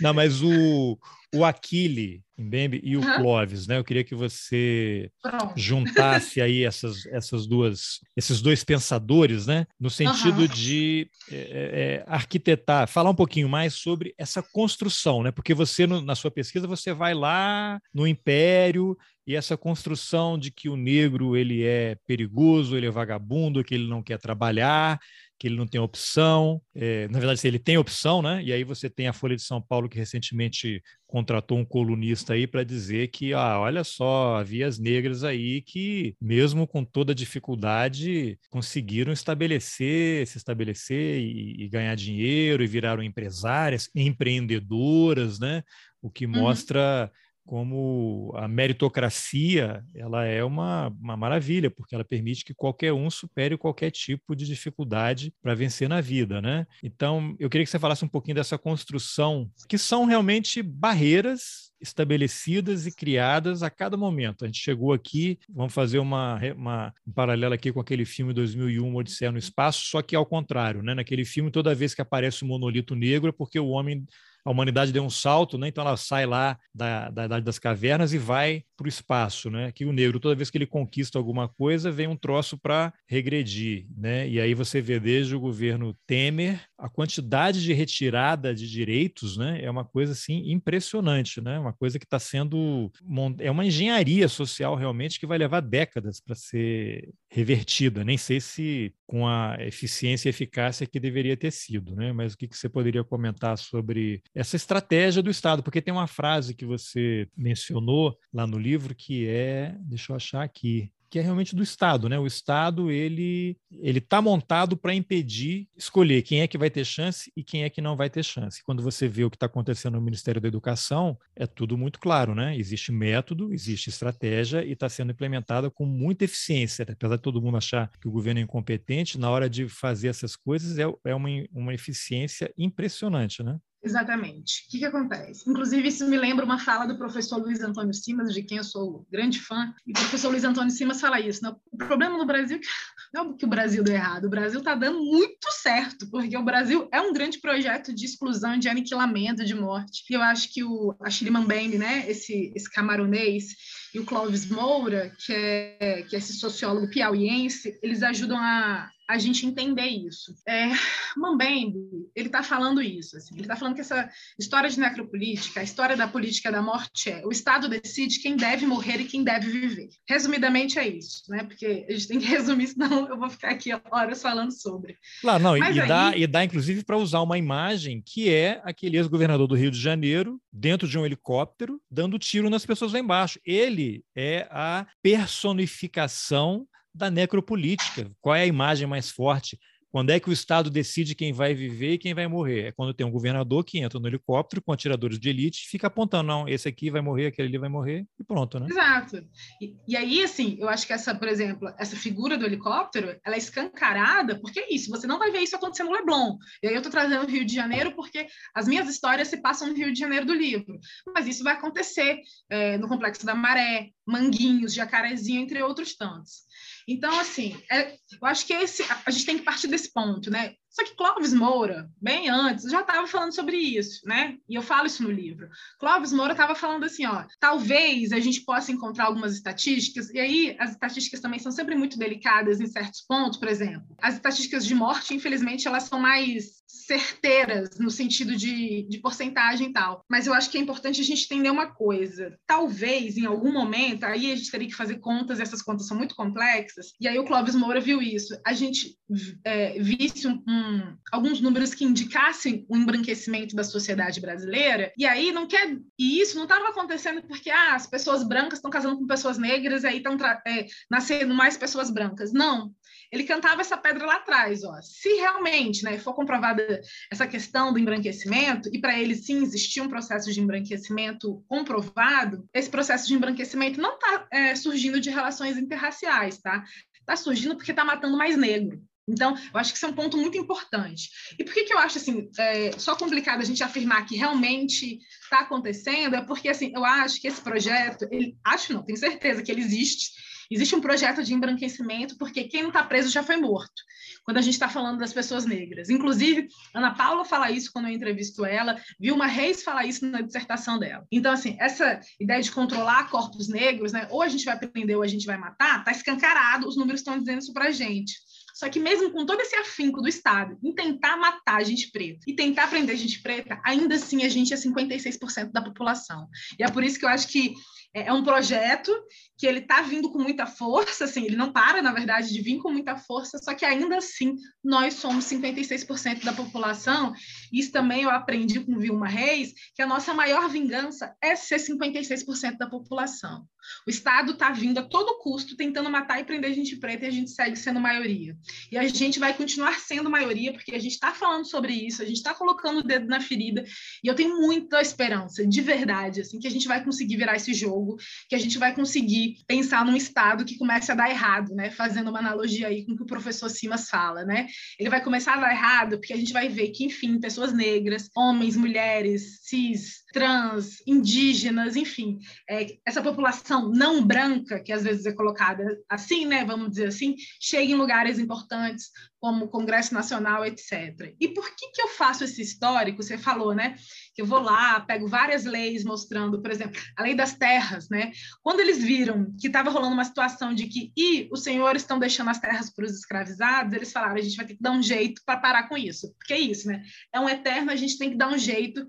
Não, mas o, o Aquile Mbembe e o uhum. Clóvis, né? Eu queria que você Pronto. juntasse aí essas, essas duas, esses dois pensadores, né? No sentido uhum. de é, é, arquitetar, falar um pouquinho mais sobre essa construção, né? Porque você, no, na sua pesquisa, você vai lá no Império e essa construção de que o negro ele é perigoso, ele é vagabundo, que ele não quer trabalhar, que ele não tem opção. É, na verdade, ele tem opção, né? E aí você tem a Folha de São Paulo que recentemente contratou um colunista aí para dizer que, ah, olha só, havia as negras aí que, mesmo com toda dificuldade, conseguiram estabelecer, se estabelecer e, e ganhar dinheiro e viraram empresárias, empreendedoras, né? O que uhum. mostra como a meritocracia ela é uma, uma maravilha, porque ela permite que qualquer um supere qualquer tipo de dificuldade para vencer na vida, né? Então, eu queria que você falasse um pouquinho dessa construção, que são realmente barreiras estabelecidas e criadas a cada momento. A gente chegou aqui, vamos fazer uma, uma um paralelo aqui com aquele filme 2001, Odisseia no Espaço, só que ao contrário, né? Naquele filme, toda vez que aparece um monolito negro é porque o homem a humanidade deu um salto, né? então ela sai lá da, da Idade das Cavernas e vai para o espaço. Né? Que o negro, toda vez que ele conquista alguma coisa, vem um troço para regredir. Né? E aí você vê desde o governo Temer a quantidade de retirada de direitos né? é uma coisa assim impressionante, né? uma coisa que está sendo. É uma engenharia social realmente que vai levar décadas para ser revertida. Nem sei se com a eficiência e eficácia que deveria ter sido, né? mas o que, que você poderia comentar sobre essa estratégia do Estado, porque tem uma frase que você mencionou lá no livro que é, deixa eu achar aqui, que é realmente do Estado, né? O Estado ele ele está montado para impedir escolher quem é que vai ter chance e quem é que não vai ter chance. Quando você vê o que está acontecendo no Ministério da Educação, é tudo muito claro, né? Existe método, existe estratégia e está sendo implementada com muita eficiência. Apesar de todo mundo achar que o governo é incompetente, na hora de fazer essas coisas é, é uma, uma eficiência impressionante, né? Exatamente. O que, que acontece? Inclusive, isso me lembra uma fala do professor Luiz Antônio Simas, de quem eu sou grande fã, e o professor Luiz Antônio Simas fala isso. Né? O problema no Brasil não é que o Brasil deu errado, o Brasil está dando muito certo, porque o Brasil é um grande projeto de exclusão, de aniquilamento, de morte. E eu acho que o Achille Mbembe, né, esse, esse camaronês, e o Clóvis Moura, que é, que é esse sociólogo piauiense, eles ajudam a, a gente entender isso. É, Mambembe, ele está falando isso. Assim, ele está falando que essa história de necropolítica, a história da política da morte é o Estado decide quem deve morrer e quem deve viver. Resumidamente é isso, né? Porque a gente tem que resumir, senão eu vou ficar aqui horas falando sobre. Claro, não, Mas e, aí... dá, e dá inclusive para usar uma imagem que é aquele ex-governador do Rio de Janeiro, dentro de um helicóptero, dando tiro nas pessoas lá embaixo. Ele é a personificação da necropolítica. Qual é a imagem mais forte? Quando é que o Estado decide quem vai viver e quem vai morrer? É quando tem um governador que entra no helicóptero com atiradores de elite e fica apontando, não, esse aqui vai morrer, aquele ali vai morrer, e pronto, né? Exato. E, e, aí, assim, eu acho que essa, por exemplo, essa figura do helicóptero, ela é escancarada, porque é isso, você não vai ver isso acontecendo no Leblon. E aí eu estou trazendo o Rio de Janeiro porque as minhas histórias se passam no Rio de Janeiro do livro. Mas isso vai acontecer é, no Complexo da Maré, Manguinhos, Jacarezinho, entre outros tantos. Então, assim, é, eu acho que esse, a gente tem que partir desse ponto, né? Só que Clóvis Moura, bem antes, já estava falando sobre isso, né? E eu falo isso no livro. Clóvis Moura estava falando assim, ó, talvez a gente possa encontrar algumas estatísticas, e aí as estatísticas também são sempre muito delicadas em certos pontos, por exemplo. As estatísticas de morte, infelizmente, elas são mais certeiras no sentido de, de porcentagem e tal. Mas eu acho que é importante a gente entender uma coisa. Talvez, em algum momento, aí a gente teria que fazer contas, e essas contas são muito complexas, e aí o Clóvis Moura viu isso. A gente é, visse um, um alguns números que indicassem o embranquecimento da sociedade brasileira, e aí não quer. E isso não estava acontecendo porque ah, as pessoas brancas estão casando com pessoas negras e aí estão é, nascendo mais pessoas brancas. Não. Ele cantava essa pedra lá atrás, ó. Se realmente né, for comprovada essa questão do embranquecimento, e para ele sim existia um processo de embranquecimento comprovado, esse processo de embranquecimento não está é, surgindo de relações interraciais, tá? Está surgindo porque está matando mais negro. Então, eu acho que isso é um ponto muito importante. E por que, que eu acho assim, é, só complicado a gente afirmar que realmente está acontecendo? É porque assim, eu acho que esse projeto, ele, acho não, tenho certeza que ele existe. Existe um projeto de embranquecimento, porque quem não está preso já foi morto, quando a gente está falando das pessoas negras. Inclusive, Ana Paula fala isso quando eu entrevisto ela, Vilma Reis fala isso na dissertação dela. Então, assim, essa ideia de controlar corpos negros, né, ou a gente vai prender ou a gente vai matar, está escancarado, os números estão dizendo isso para a gente. Só que mesmo com todo esse afinco do Estado em tentar matar a gente preta e tentar prender a gente preta, ainda assim a gente é 56% da população. E é por isso que eu acho que é, é um projeto que ele está vindo com muita força, assim, ele não para, na verdade, de vir com muita força, só que ainda assim nós somos 56% da população. Isso também eu aprendi com Vilma Reis, que a nossa maior vingança é ser 56% da população. O Estado está vindo a todo custo tentando matar e prender gente preta e a gente segue sendo maioria. E a gente vai continuar sendo maioria porque a gente está falando sobre isso, a gente está colocando o dedo na ferida e eu tenho muita esperança, de verdade, assim, que a gente vai conseguir virar esse jogo, que a gente vai conseguir pensar num Estado que comece a dar errado, né? Fazendo uma analogia aí com o que o professor Simas fala, né? Ele vai começar a dar errado porque a gente vai ver que, enfim, pessoas negras, homens, mulheres, cis, trans, indígenas, enfim, é, essa população não branca, que às vezes é colocada assim, né, vamos dizer assim, chega em lugares importantes, como o Congresso Nacional, etc. E por que, que eu faço esse histórico? Você falou, né, que eu vou lá, pego várias leis mostrando, por exemplo, a lei das terras, né? Quando eles viram que estava rolando uma situação de que e os senhores estão deixando as terras para os escravizados, eles falaram, a gente vai ter que dar um jeito para parar com isso. Porque é isso, né? É um eterno, a gente tem que dar um jeito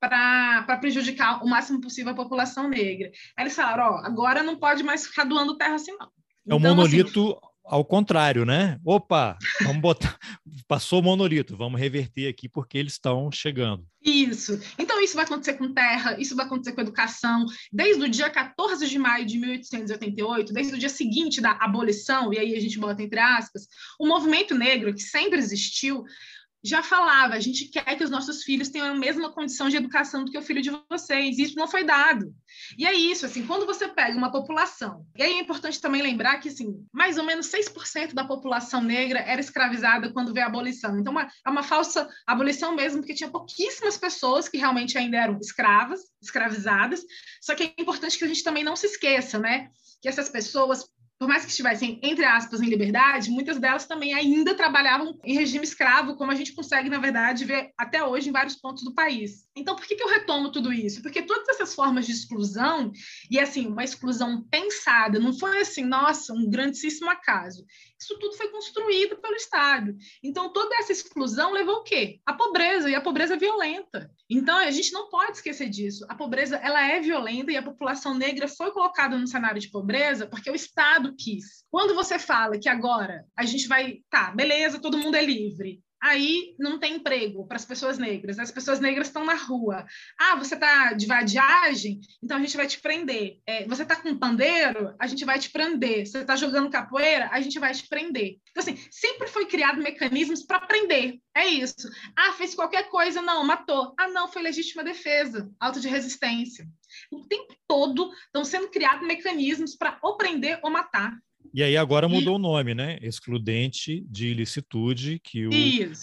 para prejudicar o máximo possível a população negra. Aí eles falaram, ó, agora não pode mais ficar doando terra assim, não. É um então, assim, monolito assim, ao contrário, né? Opa, vamos botar, passou o monolito, vamos reverter aqui porque eles estão chegando. Isso. Então, isso vai acontecer com terra, isso vai acontecer com educação. Desde o dia 14 de maio de 1888, desde o dia seguinte da abolição, e aí a gente bota entre aspas, o movimento negro, que sempre existiu, já falava, a gente quer que os nossos filhos tenham a mesma condição de educação do que o filho de vocês. Isso não foi dado. E é isso, assim, quando você pega uma população, e aí é importante também lembrar que, assim, mais ou menos 6% da população negra era escravizada quando veio a abolição. Então, uma, é uma falsa abolição mesmo, porque tinha pouquíssimas pessoas que realmente ainda eram escravas, escravizadas. Só que é importante que a gente também não se esqueça, né? Que essas pessoas por mais que estivessem, entre aspas, em liberdade, muitas delas também ainda trabalhavam em regime escravo, como a gente consegue, na verdade, ver até hoje em vários pontos do país. Então, por que, que eu retomo tudo isso? Porque todas essas formas de exclusão, e assim, uma exclusão pensada, não foi assim, nossa, um grandíssimo acaso. Isso tudo foi construído pelo Estado. Então, toda essa exclusão levou o quê? A pobreza, e a pobreza violenta. Então, a gente não pode esquecer disso. A pobreza, ela é violenta e a população negra foi colocada no cenário de pobreza porque o Estado quis. Quando você fala que agora a gente vai, tá, beleza, todo mundo é livre, aí não tem emprego para as pessoas negras. As pessoas negras estão na rua. Ah, você está de vadiagem? Então a gente vai te prender. É, você está com pandeiro? A gente vai te prender. Você está jogando capoeira? A gente vai te prender. Então, assim, sempre foi criado mecanismos para prender. É isso. Ah, fez qualquer coisa? Não, matou. Ah, não, foi legítima defesa, auto de resistência. O tempo todo estão sendo criados mecanismos para ou prender ou matar. E aí agora mudou e... o nome, né? Excludente de ilicitude, que o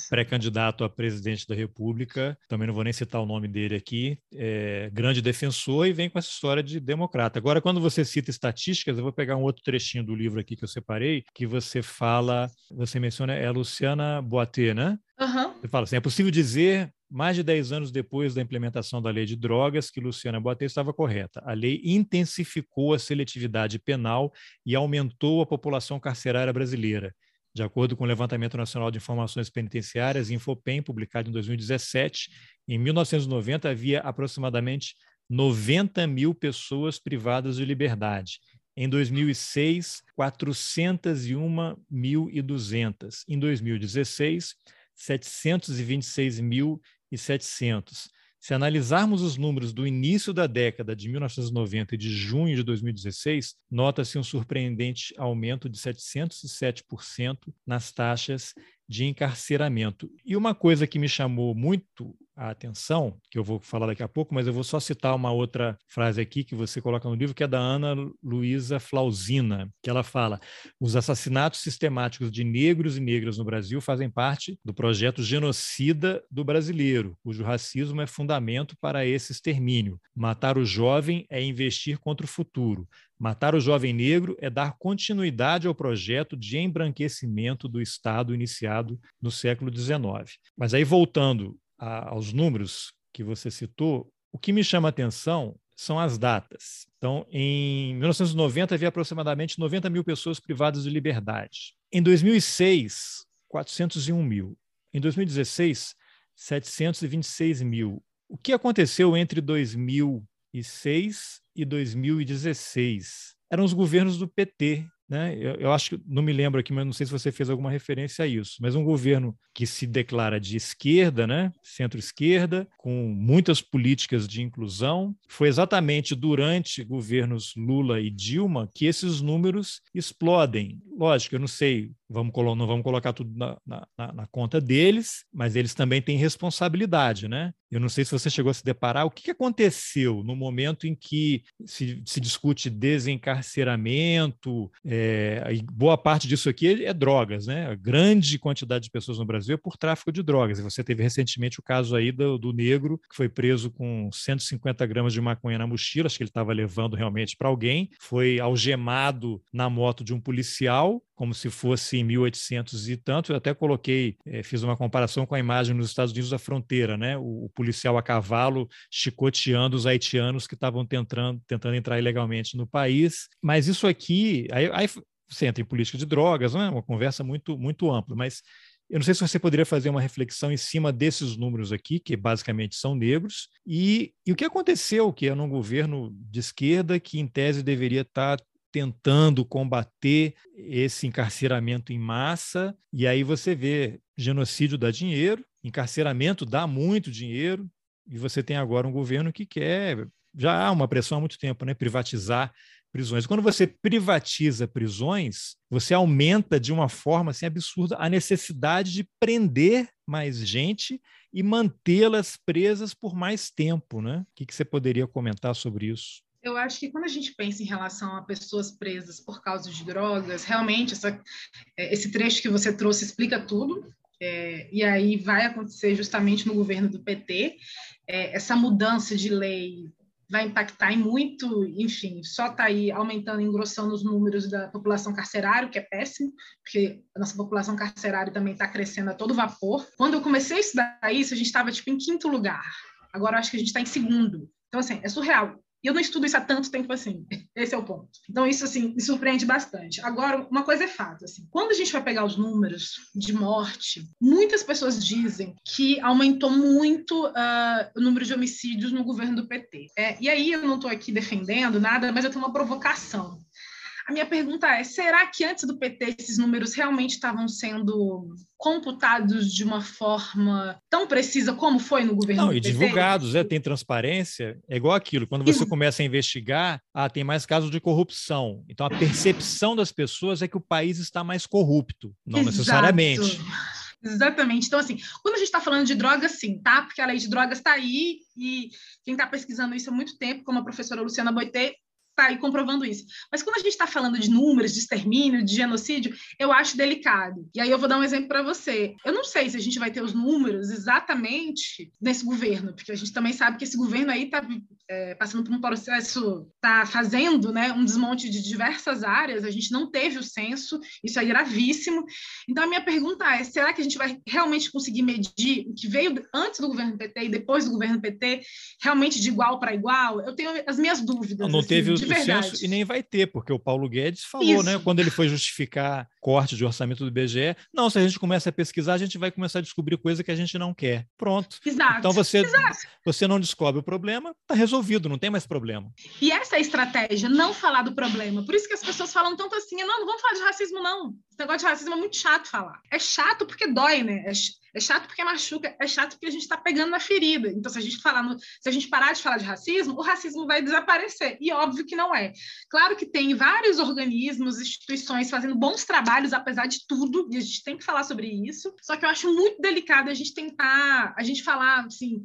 pré-candidato a presidente da República, também não vou nem citar o nome dele aqui, é grande defensor e vem com essa história de democrata. Agora, quando você cita estatísticas, eu vou pegar um outro trechinho do livro aqui que eu separei, que você fala, você menciona, é a Luciana Boatê, né? Uhum. Você fala assim, é possível dizer mais de 10 anos depois da implementação da lei de drogas, que Luciana Boatê estava correta. A lei intensificou a seletividade penal e aumentou a população carcerária brasileira. De acordo com o Levantamento Nacional de Informações Penitenciárias, Infopem, publicado em 2017, em 1990 havia aproximadamente 90 mil pessoas privadas de liberdade. Em 2006, 401.200. Em 2016, 726.700. Se analisarmos os números do início da década de 1990 e de junho de 2016, nota-se um surpreendente aumento de 707% nas taxas de encarceramento. E uma coisa que me chamou muito a atenção, que eu vou falar daqui a pouco, mas eu vou só citar uma outra frase aqui que você coloca no livro, que é da Ana Luísa Flausina, que ela fala: os assassinatos sistemáticos de negros e negras no Brasil fazem parte do projeto genocida do brasileiro, cujo racismo é fundamento para esse extermínio. Matar o jovem é investir contra o futuro. Matar o jovem negro é dar continuidade ao projeto de embranquecimento do Estado iniciado no século XIX. Mas aí, voltando a, aos números que você citou, o que me chama a atenção são as datas. Então, em 1990, havia aproximadamente 90 mil pessoas privadas de liberdade. Em 2006, 401 mil. Em 2016, 726 mil. O que aconteceu entre 2000 2006 e 2016. Eram os governos do PT, né? Eu, eu, acho que não me lembro aqui, mas não sei se você fez alguma referência a isso. Mas um governo que se declara de esquerda, né? centro-esquerda, com muitas políticas de inclusão. Foi exatamente durante governos Lula e Dilma que esses números explodem. Lógico, eu não sei vamos, não vamos colocar tudo na, na, na, conta deles, mas eles também têm responsabilidade, né? Eu não sei se você chegou a se deparar, o que aconteceu no momento em que se, se discute desencarceramento, é, boa parte disso aqui é drogas, né? A grande quantidade de pessoas no Brasil é por tráfico de drogas, e você teve recentemente o caso aí do, do negro, que foi preso com 150 gramas de maconha na mochila, acho que ele estava levando realmente para alguém, foi algemado na moto de um policial, como se fosse em 1800 e tanto. Eu até coloquei, é, fiz uma comparação com a imagem nos Estados Unidos da fronteira, né? O, o policial a cavalo chicoteando os haitianos que estavam tentando, tentando entrar ilegalmente no país. Mas isso aqui, aí, aí você entra em política de drogas, não é uma conversa muito, muito ampla, mas eu não sei se você poderia fazer uma reflexão em cima desses números aqui, que basicamente são negros, e, e o que aconteceu, que é num governo de esquerda que, em tese, deveria estar tentando combater esse encarceramento em massa, e aí você vê genocídio dá dinheiro, encarceramento dá muito dinheiro, e você tem agora um governo que quer, já há uma pressão há muito tempo, né, privatizar prisões. Quando você privatiza prisões, você aumenta de uma forma assim, absurda a necessidade de prender mais gente e mantê-las presas por mais tempo. Né? O que, que você poderia comentar sobre isso? Eu acho que quando a gente pensa em relação a pessoas presas por causa de drogas, realmente essa, é, esse trecho que você trouxe explica tudo. É, e aí vai acontecer justamente no governo do PT. É, essa mudança de lei vai impactar em muito, enfim, só está aí aumentando, engrossando os números da população carcerária, que é péssimo, porque a nossa população carcerária também está crescendo a todo vapor. Quando eu comecei a estudar isso, a gente estava tipo em quinto lugar. Agora acho que a gente está em segundo. Então, assim, é surreal. E eu não estudo isso há tanto tempo assim. Esse é o ponto. Então, isso, assim, me surpreende bastante. Agora, uma coisa é fato, assim, quando a gente vai pegar os números de morte, muitas pessoas dizem que aumentou muito uh, o número de homicídios no governo do PT. É, e aí, eu não estou aqui defendendo nada, mas eu tenho uma provocação. A minha pergunta é: será que antes do PT esses números realmente estavam sendo computados de uma forma tão precisa como foi no governo Não, do PT? e divulgados, é, tem transparência. É igual aquilo, quando você começa a investigar, ah, tem mais casos de corrupção. Então a percepção das pessoas é que o país está mais corrupto, não Exato. necessariamente. Exatamente. Então, assim, quando a gente está falando de drogas, sim, tá? Porque a lei de drogas está aí e quem está pesquisando isso há muito tempo, como a professora Luciana Boitê, está aí comprovando isso. Mas quando a gente está falando de números, de extermínio, de genocídio, eu acho delicado. E aí eu vou dar um exemplo para você. Eu não sei se a gente vai ter os números exatamente nesse governo, porque a gente também sabe que esse governo aí está é, passando por um processo, está fazendo né, um desmonte de diversas áreas, a gente não teve o censo, isso é gravíssimo. Então a minha pergunta é: será que a gente vai realmente conseguir medir o que veio antes do governo PT e depois do governo PT, realmente de igual para igual? Eu tenho as minhas dúvidas. Não, assim, teve o de censo e nem vai ter, porque o Paulo Guedes falou, né, Isso. né, quando ele foi justificar corte de orçamento do IBGE, não, se a gente começa a pesquisar, a gente vai começar a descobrir coisa que a gente não quer. Pronto. Exato. Então você, Exato. você não descobre o problema, está resolvido, não tem mais problema. E essa é a estratégia, não falar do problema. Por isso que as pessoas falam tanto assim, não, não vamos falar de racismo, não. Esse negócio de racismo é muito chato falar. É chato porque dói, né? É é chato porque machuca, é chato porque a gente está pegando na ferida. Então, se a gente falar no, se a gente parar de falar de racismo, o racismo vai desaparecer. E óbvio que não é. Claro que tem vários organismos, instituições fazendo bons trabalhos, apesar de tudo, e a gente tem que falar sobre isso. Só que eu acho muito delicado a gente tentar, a gente falar assim,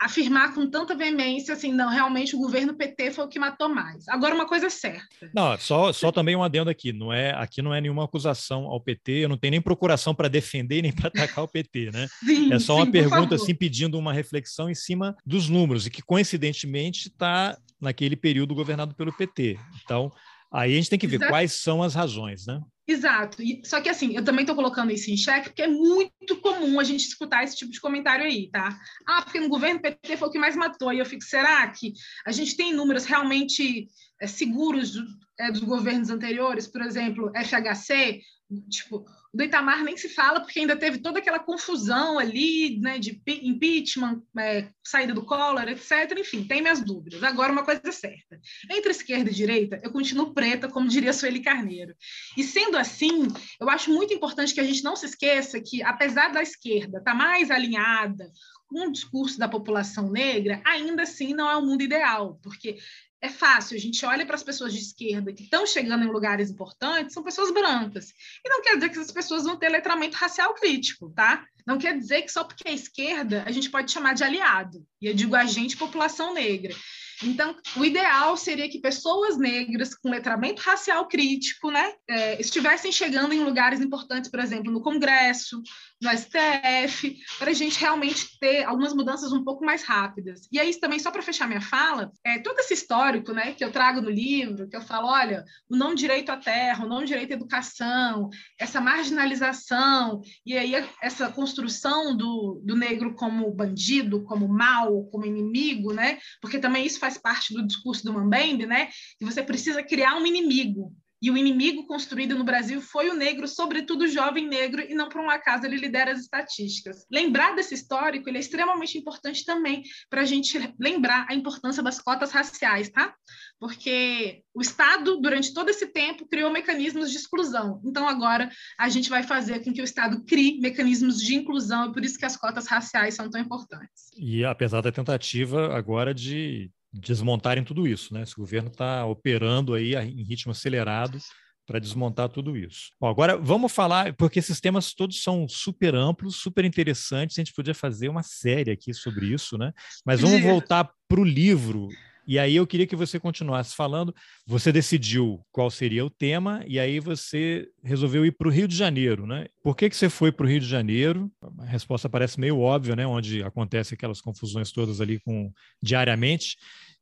afirmar com tanta veemência assim, não, realmente o governo PT foi o que matou mais. Agora uma coisa é certa. Não, só, só também um adendo aqui, não é, aqui não é nenhuma acusação ao PT, eu não tenho nem procuração para defender nem para atacar o PT, né? Sim, é só sim, uma pergunta assim pedindo uma reflexão em cima dos números e que coincidentemente está naquele período governado pelo PT. Então, aí a gente tem que ver Exato. quais são as razões, né? Exato. E, só que assim, eu também estou colocando isso em xeque, porque é muito comum a gente escutar esse tipo de comentário aí, tá? Ah, porque no governo PT foi o que mais matou. E eu fico, será que a gente tem números realmente é, seguros do, é, dos governos anteriores? Por exemplo, FHC, Tipo, do Itamar nem se fala, porque ainda teve toda aquela confusão ali, né, de impeachment, é, saída do Collor, etc. Enfim, tem minhas dúvidas. Agora, uma coisa é certa: entre esquerda e direita, eu continuo preta, como diria Sueli Carneiro. E sendo assim, eu acho muito importante que a gente não se esqueça que, apesar da esquerda estar tá mais alinhada com o discurso da população negra, ainda assim não é o mundo ideal, porque é fácil, a gente olha para as pessoas de esquerda que estão chegando em lugares importantes, são pessoas brancas. E não quer dizer que essas pessoas vão ter letramento racial crítico, tá? Não quer dizer que só porque é esquerda a gente pode chamar de aliado. E eu digo a gente, população negra. Então, o ideal seria que pessoas negras com letramento racial crítico né, é, estivessem chegando em lugares importantes, por exemplo, no Congresso, no STF, para a gente realmente ter algumas mudanças um pouco mais rápidas. E aí, também, só para fechar minha fala, é, todo esse histórico né, que eu trago no livro, que eu falo, olha, o não direito à terra, o não direito à educação, essa marginalização, e aí essa construção do, do negro como bandido, como mal, como inimigo, né? Porque também isso faz parte do discurso do Mambembe, né? Que você precisa criar um inimigo. E o inimigo construído no Brasil foi o negro, sobretudo o jovem negro, e não por um acaso ele lidera as estatísticas. Lembrar desse histórico é extremamente importante também para a gente lembrar a importância das cotas raciais, tá? Porque o Estado, durante todo esse tempo, criou mecanismos de exclusão. Então, agora, a gente vai fazer com que o Estado crie mecanismos de inclusão, e por isso que as cotas raciais são tão importantes. E apesar da tentativa agora de desmontarem tudo isso, né? Esse governo está operando aí em ritmo acelerado para desmontar tudo isso. Bom, agora vamos falar, porque esses temas todos são super amplos, super interessantes, a gente podia fazer uma série aqui sobre isso, né? Mas vamos voltar para o livro e aí eu queria que você continuasse falando. Você decidiu qual seria o tema e aí você resolveu ir para o Rio de Janeiro, né? Por que, que você foi para o Rio de Janeiro? A resposta parece meio óbvia, né? Onde acontece aquelas confusões todas ali com diariamente.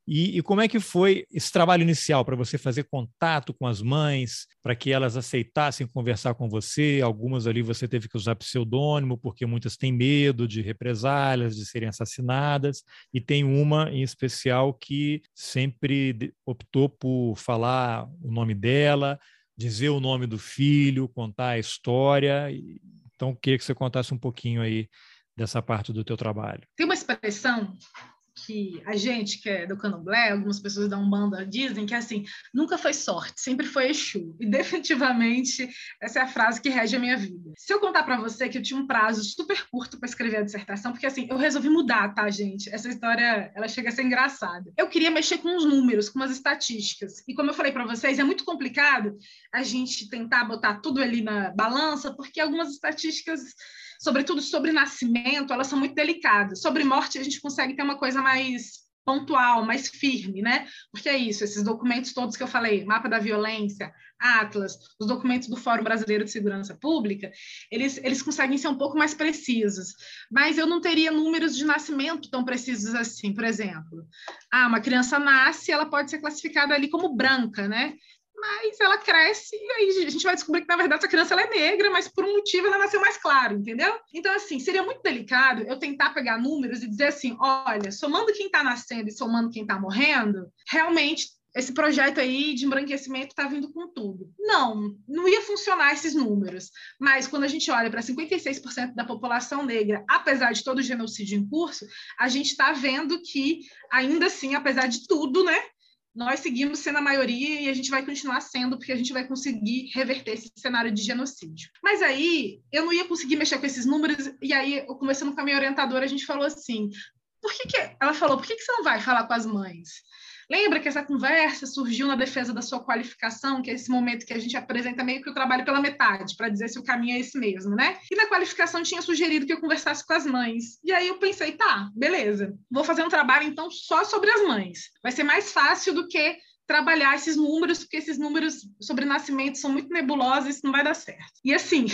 E, e, como é que foi esse trabalho inicial para você fazer contato com as mães, para que elas aceitassem conversar com você? Algumas ali você teve que usar pseudônimo, porque muitas têm medo de represálias, de serem assassinadas, e tem uma em especial que sempre optou por falar o nome dela, dizer o nome do filho, contar a história. Então, queria que você contasse um pouquinho aí dessa parte do teu trabalho. Tem uma expressão que a gente que é do candomblé, algumas pessoas da Umbanda dizem que assim, nunca foi sorte, sempre foi Exu. E definitivamente essa é a frase que rege a minha vida. Se eu contar para você que eu tinha um prazo super curto para escrever a dissertação, porque assim, eu resolvi mudar, tá, gente? Essa história, ela chega a ser engraçada. Eu queria mexer com os números, com as estatísticas. E como eu falei para vocês, é muito complicado a gente tentar botar tudo ali na balança, porque algumas estatísticas sobretudo sobre nascimento, elas são muito delicadas. Sobre morte, a gente consegue ter uma coisa mais pontual, mais firme, né? Porque é isso, esses documentos todos que eu falei, mapa da violência, Atlas, os documentos do Fórum Brasileiro de Segurança Pública, eles, eles conseguem ser um pouco mais precisos. Mas eu não teria números de nascimento tão precisos assim, por exemplo. Ah, uma criança nasce, ela pode ser classificada ali como branca, né? Mas ela cresce e aí a gente vai descobrir que, na verdade, essa criança é negra, mas por um motivo ela nasceu mais claro, entendeu? Então, assim, seria muito delicado eu tentar pegar números e dizer assim, olha, somando quem está nascendo e somando quem está morrendo, realmente esse projeto aí de embranquecimento está vindo com tudo. Não, não ia funcionar esses números. Mas quando a gente olha para 56% da população negra, apesar de todo o genocídio em curso, a gente está vendo que, ainda assim, apesar de tudo, né, nós seguimos sendo a maioria e a gente vai continuar sendo, porque a gente vai conseguir reverter esse cenário de genocídio. Mas aí eu não ia conseguir mexer com esses números, e aí, conversando com a minha orientadora, a gente falou assim: por que, que ela falou, por que, que você não vai falar com as mães? Lembra que essa conversa surgiu na defesa da sua qualificação, que é esse momento que a gente apresenta meio que o trabalho pela metade, para dizer se o caminho é esse mesmo, né? E na qualificação tinha sugerido que eu conversasse com as mães. E aí eu pensei, tá, beleza, vou fazer um trabalho então só sobre as mães. Vai ser mais fácil do que trabalhar esses números, porque esses números sobre nascimento são muito nebulosos isso não vai dar certo. E assim,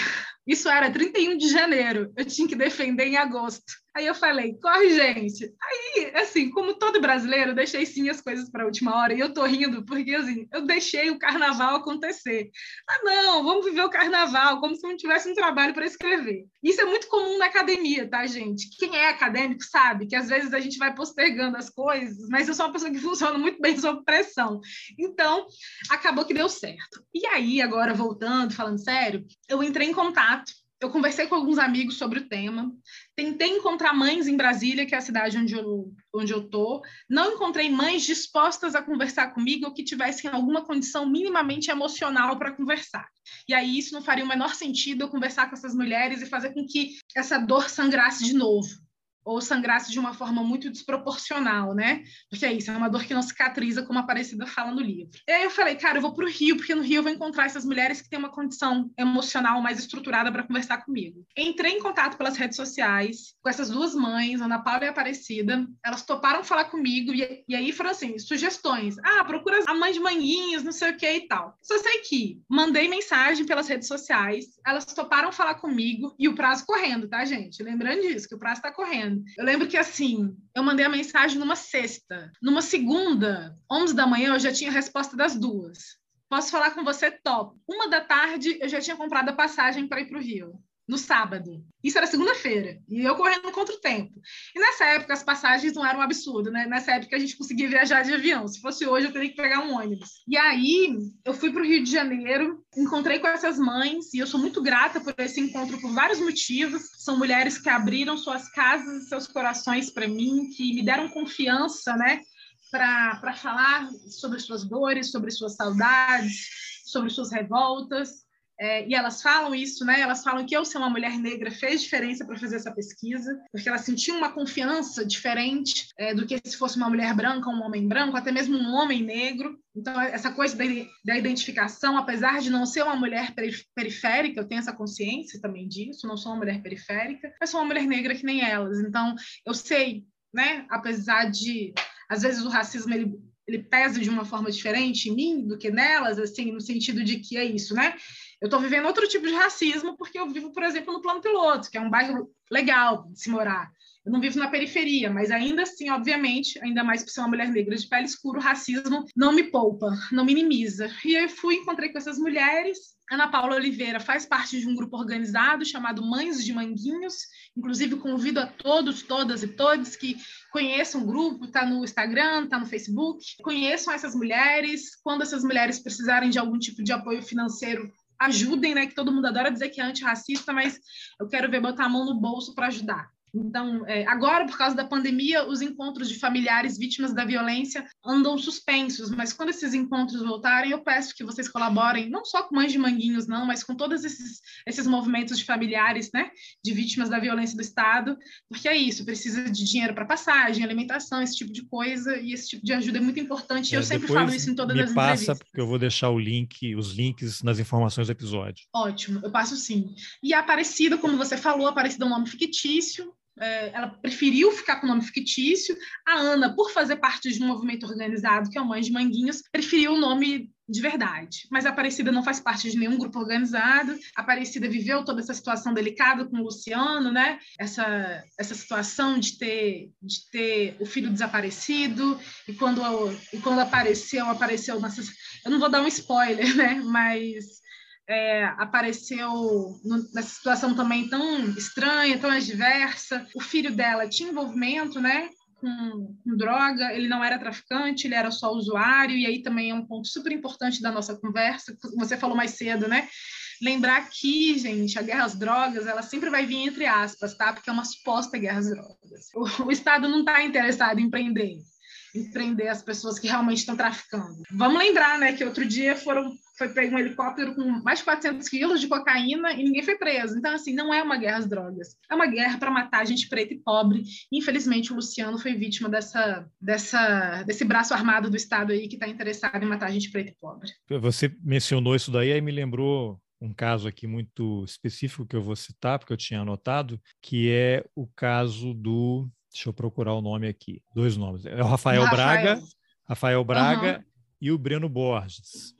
Isso era 31 de janeiro. Eu tinha que defender em agosto. Aí eu falei, corre, gente. Aí, assim, como todo brasileiro, eu deixei sim as coisas para a última hora. E eu tô rindo, porque assim, eu deixei o carnaval acontecer. Ah, não, vamos viver o carnaval, como se não tivesse um trabalho para escrever. Isso é muito comum na academia, tá, gente? Quem é acadêmico sabe que às vezes a gente vai postergando as coisas, mas eu sou uma pessoa que funciona muito bem sob pressão. Então, acabou que deu certo. E aí, agora voltando, falando sério, eu entrei em contato eu conversei com alguns amigos sobre o tema, tentei encontrar mães em Brasília, que é a cidade onde eu onde eu tô, não encontrei mães dispostas a conversar comigo ou que tivessem alguma condição minimamente emocional para conversar. E aí isso não faria o menor sentido eu conversar com essas mulheres e fazer com que essa dor sangrasse de novo ou sangrasse de uma forma muito desproporcional, né? Porque é isso, é uma dor que não cicatriza, como a Aparecida fala no livro. E aí eu falei, cara, eu vou para o Rio, porque no Rio eu vou encontrar essas mulheres que têm uma condição emocional mais estruturada para conversar comigo. Entrei em contato pelas redes sociais com essas duas mães, Ana Paula e Aparecida. Elas toparam falar comigo e, e aí foram assim, sugestões. Ah, procura a mãe de manguinhos, não sei o que e tal. Só sei que mandei mensagem pelas redes sociais, elas toparam falar comigo e o prazo correndo, tá, gente? Lembrando disso, que o prazo está correndo. Eu lembro que assim, eu mandei a mensagem numa sexta. Numa segunda, 11 da manhã, eu já tinha a resposta das duas. Posso falar com você top. Uma da tarde, eu já tinha comprado a passagem para ir para o Rio no sábado. Isso era segunda-feira. E eu correndo contra o tempo. E nessa época as passagens não eram um absurdo, né? Nessa época a gente conseguia viajar de avião. Se fosse hoje, eu teria que pegar um ônibus. E aí eu fui para o Rio de Janeiro, encontrei com essas mães, e eu sou muito grata por esse encontro por vários motivos. São mulheres que abriram suas casas e seus corações para mim, que me deram confiança, né? Para falar sobre suas dores, sobre suas saudades, sobre suas revoltas. É, e elas falam isso, né? Elas falam que eu ser uma mulher negra fez diferença para fazer essa pesquisa, porque elas sentiam uma confiança diferente é, do que se fosse uma mulher branca, um homem branco, até mesmo um homem negro. Então, essa coisa da, da identificação, apesar de não ser uma mulher periférica, eu tenho essa consciência também disso, não sou uma mulher periférica, mas sou uma mulher negra que nem elas. Então, eu sei, né? Apesar de, às vezes, o racismo ele ele pesa de uma forma diferente em mim do que nelas, assim, no sentido de que é isso, né? Eu estou vivendo outro tipo de racismo porque eu vivo, por exemplo, no Plano Piloto, que é um bairro legal de se morar. Eu não vivo na periferia, mas ainda assim, obviamente, ainda mais por ser uma mulher negra de pele escura, o racismo não me poupa, não minimiza. E eu fui, encontrei com essas mulheres. Ana Paula Oliveira faz parte de um grupo organizado chamado Mães de Manguinhos. Inclusive, convido a todos, todas e todos que conheçam o grupo, está no Instagram, está no Facebook, conheçam essas mulheres. Quando essas mulheres precisarem de algum tipo de apoio financeiro, ajudem, né? Que todo mundo adora dizer que é antirracista, mas eu quero ver botar a mão no bolso para ajudar. Então, é, agora, por causa da pandemia, os encontros de familiares vítimas da violência andam suspensos, mas quando esses encontros voltarem, eu peço que vocês colaborem, não só com Mães de Manguinhos, não, mas com todos esses, esses movimentos de familiares, né, de vítimas da violência do Estado, porque é isso, precisa de dinheiro para passagem, alimentação, esse tipo de coisa, e esse tipo de ajuda é muito importante, é, eu sempre falo isso em todas me as passa, entrevistas. porque eu vou deixar o link, os links nas informações do episódio. Ótimo, eu passo sim. E a Aparecida, como você falou, Aparecida é um nome fictício, ela preferiu ficar com o nome fictício. A Ana, por fazer parte de um movimento organizado, que é o Mães de Manguinhos, preferiu o nome de verdade. Mas a Aparecida não faz parte de nenhum grupo organizado. A Aparecida viveu toda essa situação delicada com o Luciano, né? Essa, essa situação de ter, de ter o filho desaparecido. E quando, e quando apareceu, apareceu nessas. Eu não vou dar um spoiler, né? Mas é, apareceu nessa situação também tão estranha, tão adversa. O filho dela tinha envolvimento, né? Com, com, droga, ele não era traficante, ele era só usuário, e aí também é um ponto super importante da nossa conversa, você falou mais cedo, né? Lembrar que, gente, a guerra às drogas, ela sempre vai vir entre aspas, tá? Porque é uma suposta guerra às drogas. O, o Estado não está interessado em prender, em prender as pessoas que realmente estão traficando. Vamos lembrar, né, que outro dia foram foi pego um helicóptero com mais de 400 quilos de cocaína e ninguém foi preso. Então, assim, não é uma guerra às drogas. É uma guerra para matar gente preta e pobre. Infelizmente, o Luciano foi vítima dessa, dessa, desse braço armado do Estado aí que está interessado em matar gente preta e pobre. Você mencionou isso daí, aí me lembrou um caso aqui muito específico que eu vou citar, porque eu tinha anotado, que é o caso do. Deixa eu procurar o nome aqui. Dois nomes. É o Rafael, Rafael. Braga, Rafael Braga uhum. e o Breno Borges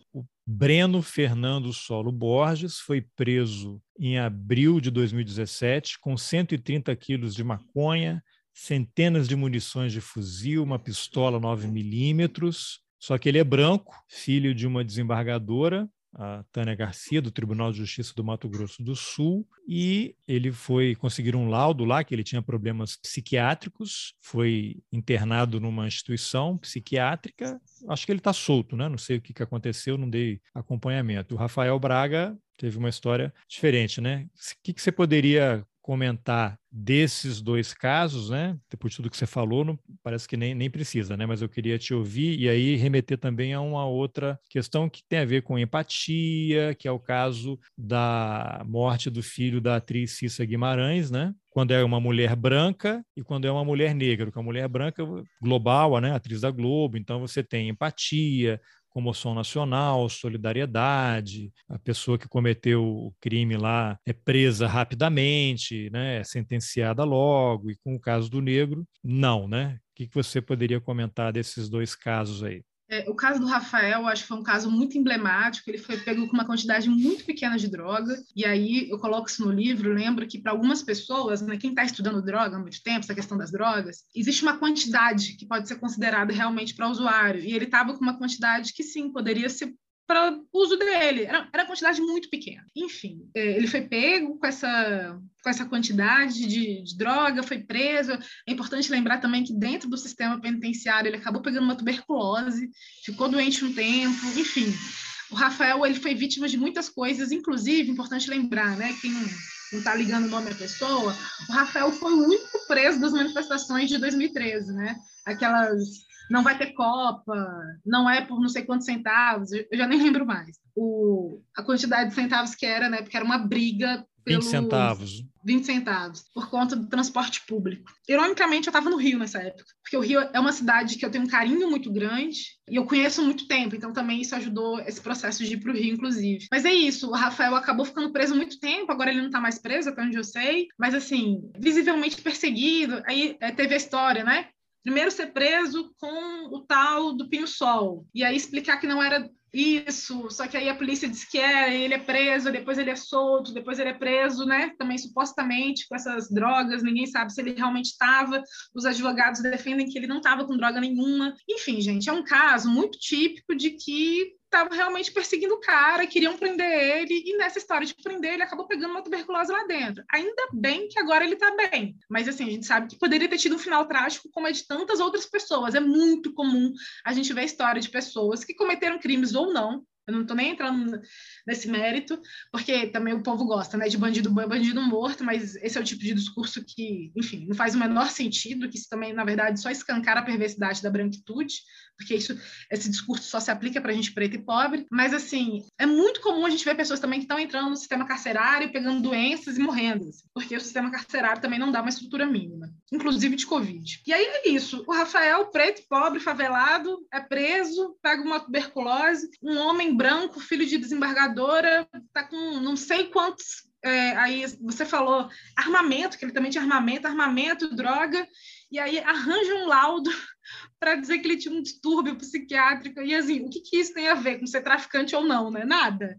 Breno Fernando Solo Borges foi preso em abril de 2017 com 130 quilos de maconha, centenas de munições de fuzil, uma pistola 9 milímetros. Só que ele é branco, filho de uma desembargadora a Tânia Garcia, do Tribunal de Justiça do Mato Grosso do Sul, e ele foi conseguir um laudo lá que ele tinha problemas psiquiátricos, foi internado numa instituição psiquiátrica. Acho que ele está solto, né? Não sei o que, que aconteceu, não dei acompanhamento. O Rafael Braga teve uma história diferente, né? O que, que você poderia comentar desses dois casos, né? Depois de tudo que você falou, não, parece que nem, nem precisa, né? Mas eu queria te ouvir e aí remeter também a uma outra questão que tem a ver com empatia, que é o caso da morte do filho da atriz Cissa Guimarães, né? Quando é uma mulher branca e quando é uma mulher negra, porque a mulher branca global, né? Atriz da Globo, então você tem empatia, comoção nacional, solidariedade, a pessoa que cometeu o crime lá é presa rapidamente, né, é sentenciada logo, e com o caso do negro, não, né? O que você poderia comentar desses dois casos aí? É, o caso do Rafael, acho que foi um caso muito emblemático. Ele foi pego com uma quantidade muito pequena de droga. E aí eu coloco isso no livro. Lembro que para algumas pessoas, né, quem está estudando droga há muito tempo, essa questão das drogas, existe uma quantidade que pode ser considerada realmente para o usuário. E ele estava com uma quantidade que sim poderia ser para uso dele. Era, era quantidade muito pequena. Enfim, é, ele foi pego com essa, com essa quantidade de, de, droga, foi preso. É importante lembrar também que dentro do sistema penitenciário ele acabou pegando uma tuberculose, ficou doente um tempo, enfim. O Rafael ele foi vítima de muitas coisas, inclusive, importante lembrar, né? Quem não está ligando o nome à pessoa, o Rafael foi o único preso das manifestações de 2013, né? Aquelas não vai ter Copa, não é por não sei quantos centavos, eu já nem lembro mais. O, a quantidade de centavos que era, né? Porque era uma briga. Pelos 20 centavos. 20 centavos, por conta do transporte público. Ironicamente, eu estava no Rio nessa época, porque o Rio é uma cidade que eu tenho um carinho muito grande e eu conheço muito tempo, então também isso ajudou esse processo de ir para o Rio, inclusive. Mas é isso, o Rafael acabou ficando preso muito tempo, agora ele não está mais preso, até onde eu sei, mas assim, visivelmente perseguido. Aí é, teve a história, né? Primeiro ser preso com o tal do pinho-sol, e aí explicar que não era isso, só que aí a polícia diz que é, ele é preso, depois ele é solto, depois ele é preso, né? Também supostamente com essas drogas, ninguém sabe se ele realmente estava. Os advogados defendem que ele não estava com droga nenhuma. Enfim, gente, é um caso muito típico de que estavam realmente perseguindo o cara, queriam prender ele, e nessa história de prender, ele acabou pegando uma tuberculose lá dentro. Ainda bem que agora ele tá bem. Mas assim, a gente sabe que poderia ter tido um final trágico, como é de tantas outras pessoas. É muito comum a gente ver a história de pessoas que cometeram crimes ou não, eu não estou nem entrando nesse mérito, porque também o povo gosta, né, de bandido bom e bandido morto, mas esse é o tipo de discurso que, enfim, não faz o menor sentido, que isso também, na verdade, só escancara a perversidade da branquitude, porque isso, esse discurso só se aplica para gente preta e pobre, mas, assim, é muito comum a gente ver pessoas também que estão entrando no sistema carcerário, pegando doenças e morrendo, assim, porque o sistema carcerário também não dá uma estrutura mínima, inclusive de Covid. E aí é isso, o Rafael, preto, pobre, favelado, é preso, pega uma tuberculose, um homem branco, filho de desembargadora, tá com não sei quantos é, aí você falou armamento, que ele também tinha armamento, armamento, droga, e aí arranja um laudo para dizer que ele tinha um distúrbio psiquiátrico. E assim, o que, que isso tem a ver com ser traficante ou não, né? Nada.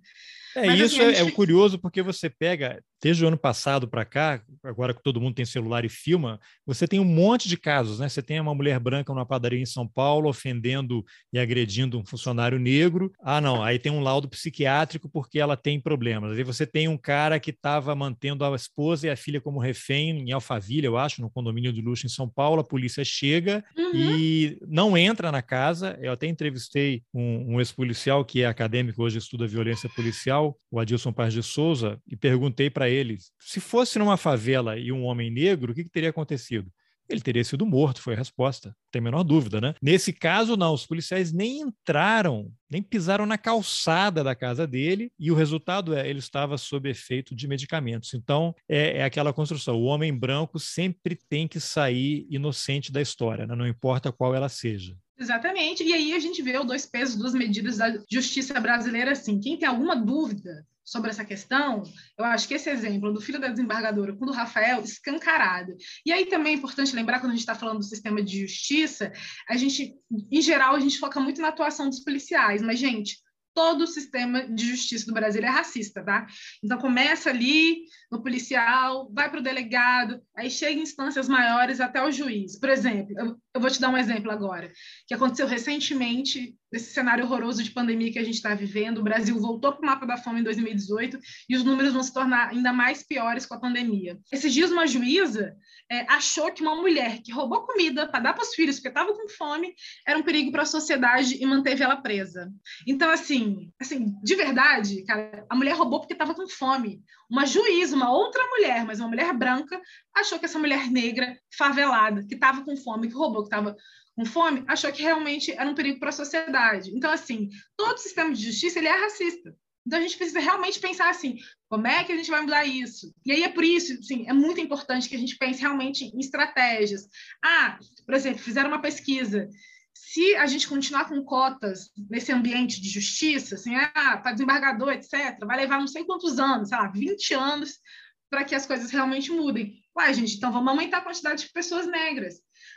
É, Mas, isso assim, é, gente... é curioso porque você pega desde o ano passado para cá, agora que todo mundo tem celular e filma, você tem um monte de casos, né? Você tem uma mulher branca numa padaria em São Paulo ofendendo e agredindo um funcionário negro. Ah, não, aí tem um laudo psiquiátrico porque ela tem problemas. Aí você tem um cara que estava mantendo a esposa e a filha como refém em Alphaville, eu acho, no condomínio de luxo em São Paulo. A polícia chega uhum. e não entra na casa. Eu até entrevistei um, um ex-policial que é acadêmico hoje estuda violência policial, o Adilson Paz de Souza, e perguntei para ele: se fosse numa favela e um homem negro, o que, que teria acontecido? Ele teria sido morto, foi a resposta, não tem a menor dúvida, né? Nesse caso, não, os policiais nem entraram, nem pisaram na calçada da casa dele, e o resultado é ele estava sob efeito de medicamentos. Então, é, é aquela construção: o homem branco sempre tem que sair inocente da história, né? não importa qual ela seja. Exatamente. E aí a gente vê o dois pesos, duas medidas da justiça brasileira assim. Quem tem alguma dúvida sobre essa questão, eu acho que esse exemplo do filho da desembargadora com o do Rafael, escancarado. E aí também é importante lembrar, quando a gente está falando do sistema de justiça, a gente, em geral, a gente foca muito na atuação dos policiais, mas, gente, todo o sistema de justiça do Brasil é racista, tá? Então começa ali no policial, vai para o delegado, aí chega em instâncias maiores até o juiz. Por exemplo, eu, eu vou te dar um exemplo agora, que aconteceu recentemente desse cenário horroroso de pandemia que a gente está vivendo. O Brasil voltou para o mapa da fome em 2018 e os números vão se tornar ainda mais piores com a pandemia. Esses dias, uma juíza é, achou que uma mulher que roubou comida para dar para os filhos porque estava com fome era um perigo para a sociedade e manteve ela presa. Então, assim, assim, de verdade, cara, a mulher roubou porque estava com fome. Uma juíza, uma outra mulher, mas uma mulher branca, achou que essa mulher negra, favelada, que estava com fome, que roubou, que estava com fome, achou que realmente era um perigo para a sociedade. Então, assim, todo o sistema de justiça ele é racista. Então, a gente precisa realmente pensar assim, como é que a gente vai mudar isso? E aí é por isso, sim, é muito importante que a gente pense realmente em estratégias. Ah, por exemplo, fizeram uma pesquisa. Se a gente continuar com cotas nesse ambiente de justiça, assim, ah, para desembargador, etc., vai levar não sei quantos anos, sei lá, 20 anos para que as coisas realmente mudem. Ué, gente, então vamos aumentar a quantidade de pessoas negras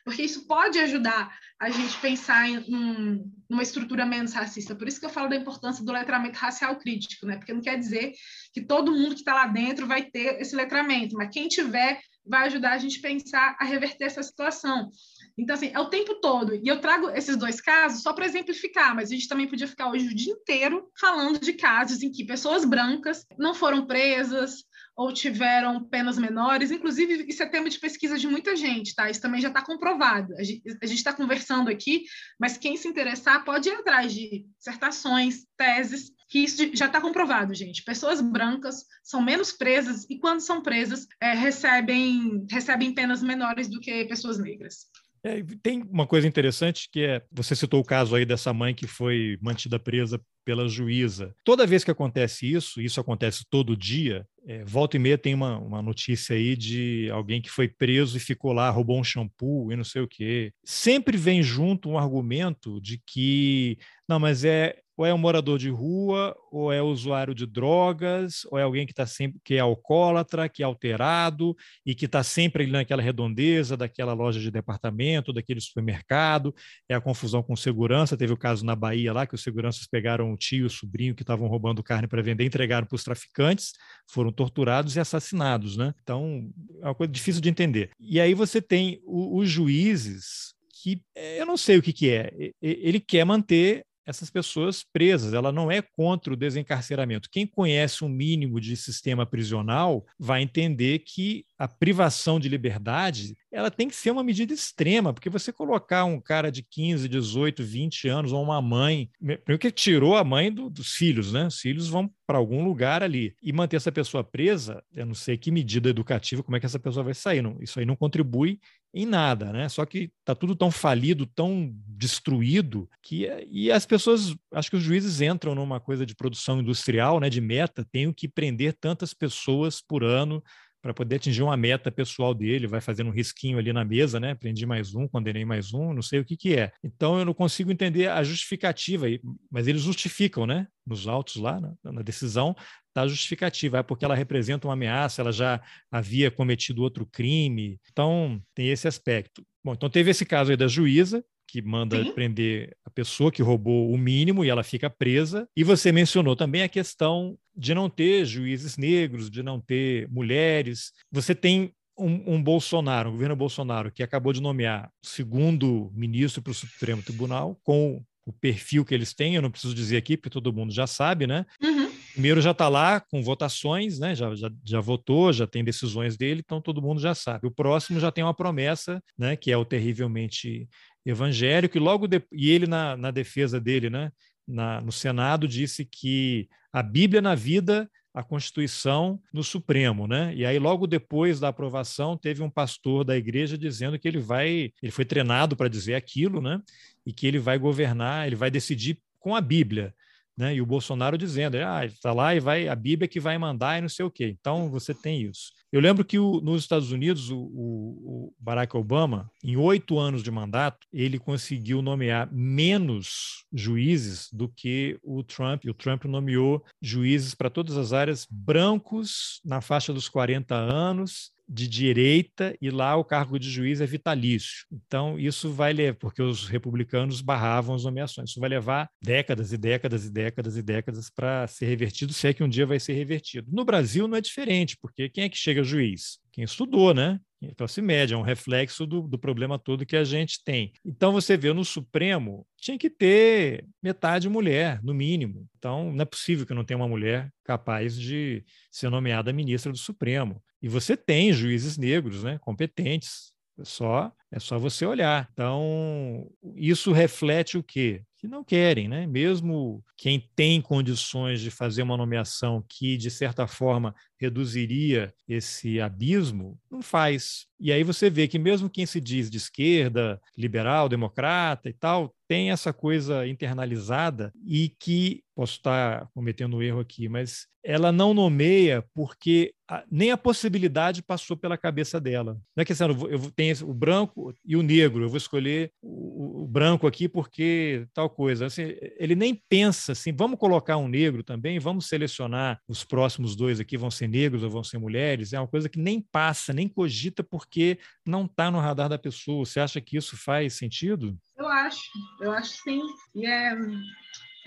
porque isso pode ajudar a gente pensar em um, uma estrutura menos racista. Por isso que eu falo da importância do letramento racial crítico, né? Porque não quer dizer que todo mundo que está lá dentro vai ter esse letramento, mas quem tiver vai ajudar a gente a pensar a reverter essa situação. Então, assim, é o tempo todo. E eu trago esses dois casos só para exemplificar, mas a gente também podia ficar hoje o dia inteiro falando de casos em que pessoas brancas não foram presas, ou tiveram penas menores. Inclusive, isso é tema de pesquisa de muita gente, tá? Isso também já está comprovado. A gente está conversando aqui, mas quem se interessar pode ir atrás de dissertações, teses, que isso já está comprovado, gente. Pessoas brancas são menos presas e, quando são presas, é, recebem, recebem penas menores do que pessoas negras. É, tem uma coisa interessante que é, você citou o caso aí dessa mãe que foi mantida presa pela juíza. Toda vez que acontece isso, isso acontece todo dia, é, volta e meia tem uma, uma notícia aí de alguém que foi preso e ficou lá, roubou um shampoo e não sei o quê. Sempre vem junto um argumento de que, não, mas é ou é um morador de rua, ou é usuário de drogas, ou é alguém que está sempre que é alcoólatra, que é alterado e que está sempre ali naquela redondeza daquela loja de departamento, daquele supermercado. É a confusão com segurança. Teve o caso na Bahia lá que os seguranças pegaram tio sobrinho que estavam roubando carne para vender, entregaram para os traficantes, foram torturados e assassinados, né? Então é uma coisa difícil de entender. E aí você tem o, os juízes que eu não sei o que, que é. Ele quer manter essas pessoas presas. Ela não é contra o desencarceramento. Quem conhece um mínimo de sistema prisional vai entender que a privação de liberdade ela tem que ser uma medida extrema, porque você colocar um cara de 15, 18, 20 anos ou uma mãe, primeiro que tirou a mãe do, dos filhos, né? Os filhos vão para algum lugar ali e manter essa pessoa presa, eu não sei que medida educativa, como é que essa pessoa vai sair. Não, isso aí não contribui em nada, né? Só que tá tudo tão falido, tão destruído que e as pessoas, acho que os juízes entram numa coisa de produção industrial, né, de meta, tenho que prender tantas pessoas por ano para poder atingir uma meta pessoal dele, vai fazendo um risquinho ali na mesa, né? Prendi mais um, condenei mais um, não sei o que que é. Então eu não consigo entender a justificativa, mas eles justificam, né? Nos autos lá, na, decisão, está justificativa, é porque ela representa uma ameaça, ela já havia cometido outro crime. Então tem esse aspecto. Bom, então teve esse caso aí da juíza, que manda Sim. prender a pessoa que roubou o mínimo e ela fica presa. E você mencionou também a questão de não ter juízes negros, de não ter mulheres. Você tem um, um, Bolsonaro, um governo Bolsonaro, que acabou de nomear segundo ministro para o Supremo Tribunal, com o perfil que eles têm, eu não preciso dizer aqui, porque todo mundo já sabe, né? Uhum. Primeiro já está lá com votações, né? Já, já, já votou, já tem decisões dele, então todo mundo já sabe. O próximo já tem uma promessa, né? Que é o terrivelmente evangélico, e logo de, e ele na, na defesa dele, né, na, no Senado, disse que a Bíblia na vida, a Constituição no Supremo, né? E aí logo depois da aprovação teve um pastor da igreja dizendo que ele vai, ele foi treinado para dizer aquilo, né? E que ele vai governar, ele vai decidir com a Bíblia. Né? E o Bolsonaro dizendo, ah, está lá e vai a Bíblia que vai mandar e não sei o quê. Então você tem isso. Eu lembro que o, nos Estados Unidos o, o, Barack Obama, em oito anos de mandato, ele conseguiu nomear menos juízes do que o Trump. E o Trump nomeou juízes para todas as áreas brancos na faixa dos 40 anos de direita e lá o cargo de juiz é vitalício. Então, isso vai levar, porque os republicanos barravam as nomeações, isso vai levar décadas e décadas e décadas e décadas para ser revertido, se é que um dia vai ser revertido. No Brasil não é diferente, porque quem é que chega juiz? Quem estudou, né? Classe média, é um reflexo do, do problema todo que a gente tem. Então, você vê no Supremo, tinha que ter metade mulher, no mínimo. Então, não é possível que não tenha uma mulher capaz de ser nomeada ministra do Supremo. E você tem juízes negros, né, competentes. É só, é só você olhar. Então, isso reflete o quê? Que não querem, né? Mesmo quem tem condições de fazer uma nomeação que, de certa forma, reduziria esse abismo, não faz. E aí você vê que mesmo quem se diz de esquerda, liberal, democrata e tal, tem essa coisa internalizada e que posso estar cometendo um erro aqui, mas ela não nomeia porque a, nem a possibilidade passou pela cabeça dela. Não é que assim, eu, eu tenho o branco e o negro, eu vou escolher o, o branco aqui porque tal coisa. Assim, ele nem pensa assim, vamos colocar um negro também, vamos selecionar os próximos dois aqui, vão ser negros ou vão ser mulheres, é uma coisa que nem passa, nem cogita, porque não está no radar da pessoa. Você acha que isso faz sentido? Eu acho, eu acho sim. E é,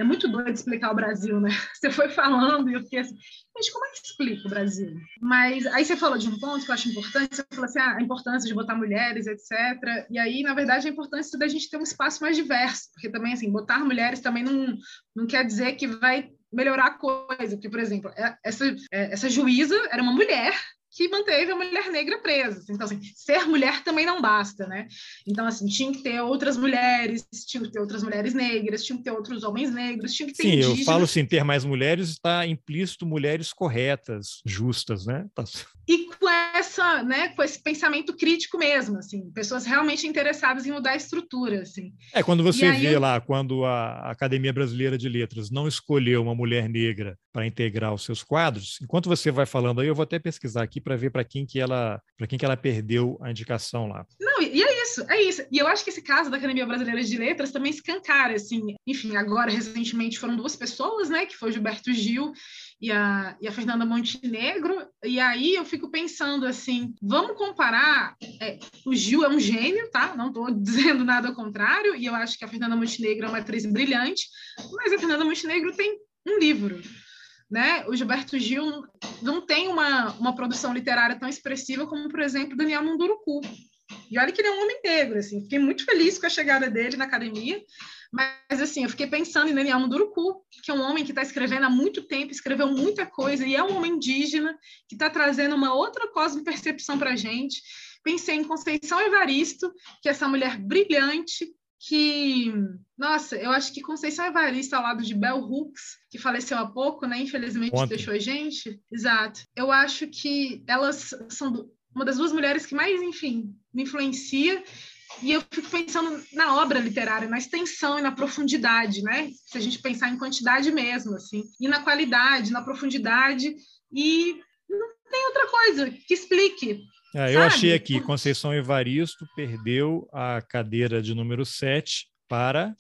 é muito doido explicar o Brasil, né? Você foi falando e eu fiquei assim, mas como é que explica o Brasil? Mas aí você falou de um ponto que eu acho importante, você falou assim, ah, a importância de botar mulheres, etc. E aí, na verdade, a importância da gente ter um espaço mais diverso, porque também, assim, botar mulheres também não, não quer dizer que vai melhorar a coisa. Porque, por exemplo, é, essa, é, essa juíza era uma mulher que manteve a mulher negra presa. Então, assim, ser mulher também não basta, né? Então, assim, tinha que ter outras mulheres, tinha que ter outras mulheres negras, tinha que ter outros homens negros, tinha que ter Sim, indígenas. eu falo assim, ter mais mulheres está implícito mulheres corretas, justas, né? Tá... E com essa, né, com esse pensamento crítico mesmo, assim, pessoas realmente interessadas em mudar a estrutura, assim. É, quando você aí... vê lá, quando a Academia Brasileira de Letras não escolheu uma mulher negra para integrar os seus quadros, enquanto você vai falando aí, eu vou até pesquisar aqui para ver para quem que ela para quem que ela perdeu a indicação lá. Não, e é isso, é isso. E eu acho que esse caso da Academia Brasileira de Letras também escancara, assim. Enfim, agora recentemente foram duas pessoas, né, que foi o Gilberto Gil e a, e a Fernanda Montenegro, e aí eu fico pensando assim, vamos comparar, é, o Gil é um gênio, tá? Não estou dizendo nada ao contrário, e eu acho que a Fernanda Montenegro é uma atriz brilhante, mas a Fernanda Montenegro tem um livro, né? O Gilberto Gil não tem uma, uma produção literária tão expressiva como, por exemplo, Daniel Munduruku. E olha que ele é um homem negro, assim. Fiquei muito feliz com a chegada dele na academia. Mas, assim, eu fiquei pensando em Daniel Munduruku, que é um homem que está escrevendo há muito tempo, escreveu muita coisa, e é um homem indígena que está trazendo uma outra cosmo-percepção para a gente. Pensei em Conceição Evaristo, que é essa mulher brilhante, que, nossa, eu acho que Conceição Evaristo, ao lado de Bell Hooks, que faleceu há pouco, né? Infelizmente Ontem. deixou a gente. Exato. Eu acho que elas são uma das duas mulheres que mais, enfim, me influencia. E eu fico pensando na obra literária, na extensão e na profundidade, né? Se a gente pensar em quantidade mesmo, assim, e na qualidade, na profundidade, e não tem outra coisa que explique é, eu achei aqui, Conceição Evaristo perdeu a cadeira de número 7 para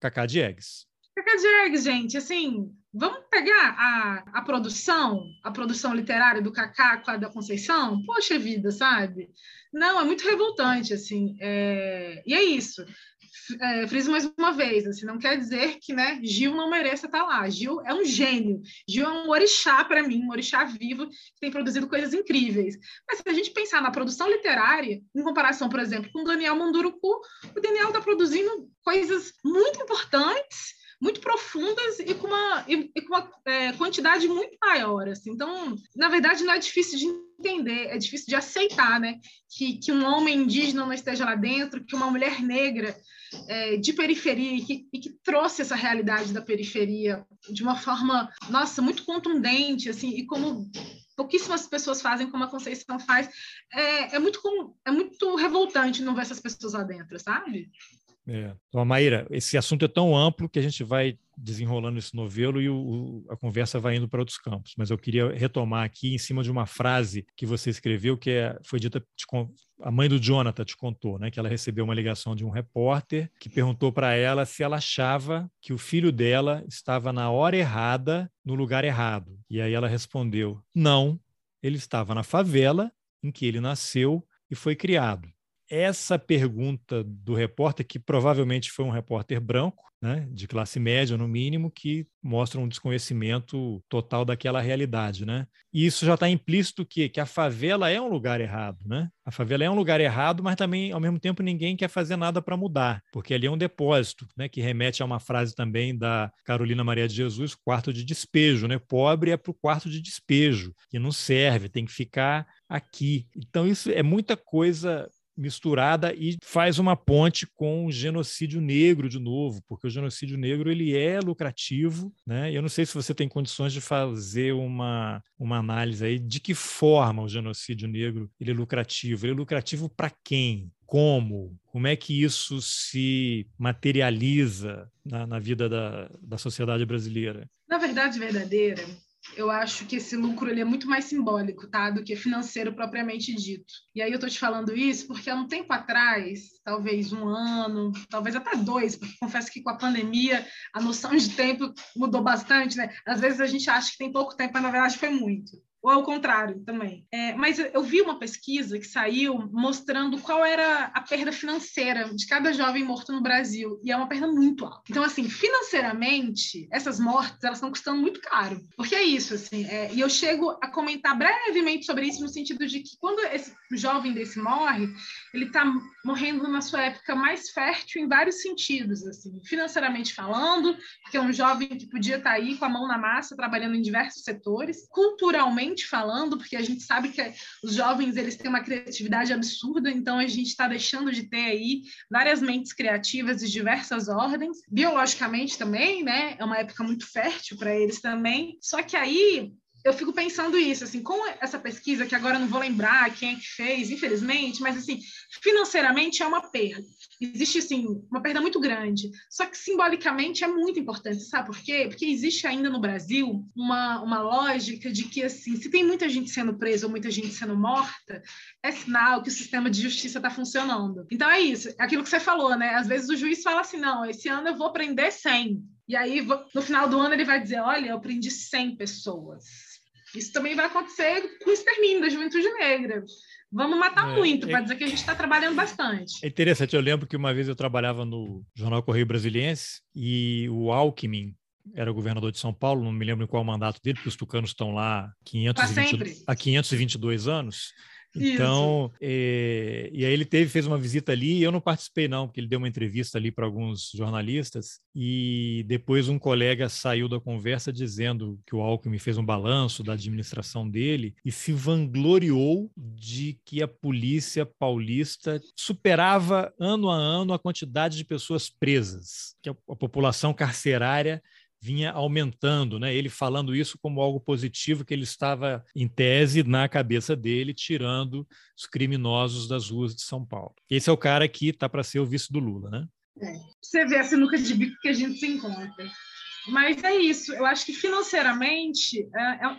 Cacá Diegues. Cacá Diegues, gente, assim, vamos pegar a, a produção, a produção literária do Cacá com a da Conceição? Poxa vida, sabe? Não, é muito revoltante, assim. É... E é isso é, friso mais uma vez, assim, não quer dizer que né, Gil não mereça estar lá. Gil é um gênio. Gil é um orixá para mim, um orixá vivo que tem produzido coisas incríveis. Mas se a gente pensar na produção literária, em comparação, por exemplo, com Daniel Munduruku, o Daniel está produzindo coisas muito importantes muito profundas e com uma, e, e com uma é, quantidade muito maior. Assim. Então, na verdade, não é difícil de entender, é difícil de aceitar né? que, que um homem indígena não esteja lá dentro, que uma mulher negra é, de periferia e que, e que, trouxe essa realidade da periferia de uma forma, nossa, muito contundente, assim, e como pouquíssimas pessoas fazem como a Conceição faz, é, é, muito, é muito revoltante não ver essas pessoas lá dentro, sabe? É. Então, Maíra, esse assunto é tão amplo que a gente vai desenrolando esse novelo e o, o, a conversa vai indo para outros campos. Mas eu queria retomar aqui em cima de uma frase que você escreveu, que é, foi dita, te, a mãe do Jonathan te contou, né, que ela recebeu uma ligação de um repórter que perguntou para ela se ela achava que o filho dela estava na hora errada, no lugar errado. E aí ela respondeu: não, ele estava na favela em que ele nasceu e foi criado essa pergunta do repórter, que provavelmente foi um repórter branco, né, de classe média no mínimo, que mostra um desconhecimento total daquela realidade, né? E isso já está implícito que, que a favela é um lugar errado, né? A favela é um lugar errado, mas também, ao mesmo tempo, ninguém quer fazer nada para mudar, porque ali é um depósito, né? Que remete a uma frase também da Carolina Maria de Jesus, quarto de despejo, né? Pobre é para o quarto de despejo, que não serve, tem que ficar aqui. Então, isso é muita coisa misturada e faz uma ponte com o genocídio negro de novo, porque o genocídio negro ele é lucrativo, né? Eu não sei se você tem condições de fazer uma, uma análise aí de que forma o genocídio negro ele é lucrativo. Ele é lucrativo para quem? Como? Como é que isso se materializa na, na vida da, da sociedade brasileira? Na verdade verdadeira, eu acho que esse lucro ele é muito mais simbólico, tá, do que financeiro propriamente dito. E aí eu tô te falando isso porque há um tempo atrás, talvez um ano, talvez até dois, porque confesso que com a pandemia a noção de tempo mudou bastante, né? Às vezes a gente acha que tem pouco tempo, mas na verdade foi muito ou ao contrário também. É, mas eu vi uma pesquisa que saiu mostrando qual era a perda financeira de cada jovem morto no Brasil, e é uma perda muito alta. Então, assim, financeiramente, essas mortes, elas estão custando muito caro, porque é isso, assim, é, e eu chego a comentar brevemente sobre isso no sentido de que quando esse jovem desse morre, ele está morrendo na sua época mais fértil em vários sentidos, assim, financeiramente falando, porque é um jovem que podia estar tá aí com a mão na massa, trabalhando em diversos setores, culturalmente falando, porque a gente sabe que os jovens eles têm uma criatividade absurda, então a gente está deixando de ter aí várias mentes criativas de diversas ordens, biologicamente também, né? É uma época muito fértil para eles também. Só que aí eu fico pensando isso, assim, com essa pesquisa, que agora eu não vou lembrar quem é que fez, infelizmente, mas, assim, financeiramente é uma perda. Existe, assim, uma perda muito grande. Só que, simbolicamente, é muito importante, sabe por quê? Porque existe ainda no Brasil uma, uma lógica de que, assim, se tem muita gente sendo presa ou muita gente sendo morta, é sinal que o sistema de justiça está funcionando. Então, é isso. É aquilo que você falou, né? Às vezes o juiz fala assim, não, esse ano eu vou prender 100. E aí, no final do ano, ele vai dizer, olha, eu prendi 100 pessoas isso também vai acontecer com o extermínio da juventude negra. Vamos matar é, muito, é, para dizer que a gente está trabalhando bastante. É interessante, eu lembro que uma vez eu trabalhava no Jornal Correio Brasiliense e o Alckmin era governador de São Paulo, não me lembro qual o mandato dele, porque os tucanos estão lá 520, há 522 anos. Então, é, e aí ele teve, fez uma visita ali, e eu não participei não, porque ele deu uma entrevista ali para alguns jornalistas, e depois um colega saiu da conversa dizendo que o Alckmin fez um balanço da administração dele e se vangloriou de que a polícia paulista superava ano a ano a quantidade de pessoas presas, que a, a população carcerária vinha aumentando, né? Ele falando isso como algo positivo que ele estava em tese na cabeça dele, tirando os criminosos das ruas de São Paulo. Esse é o cara que está para ser o vice do Lula, né? É. Você vê a sinuca de bico que a gente se encontra. Mas é isso. Eu acho que financeiramente é, é,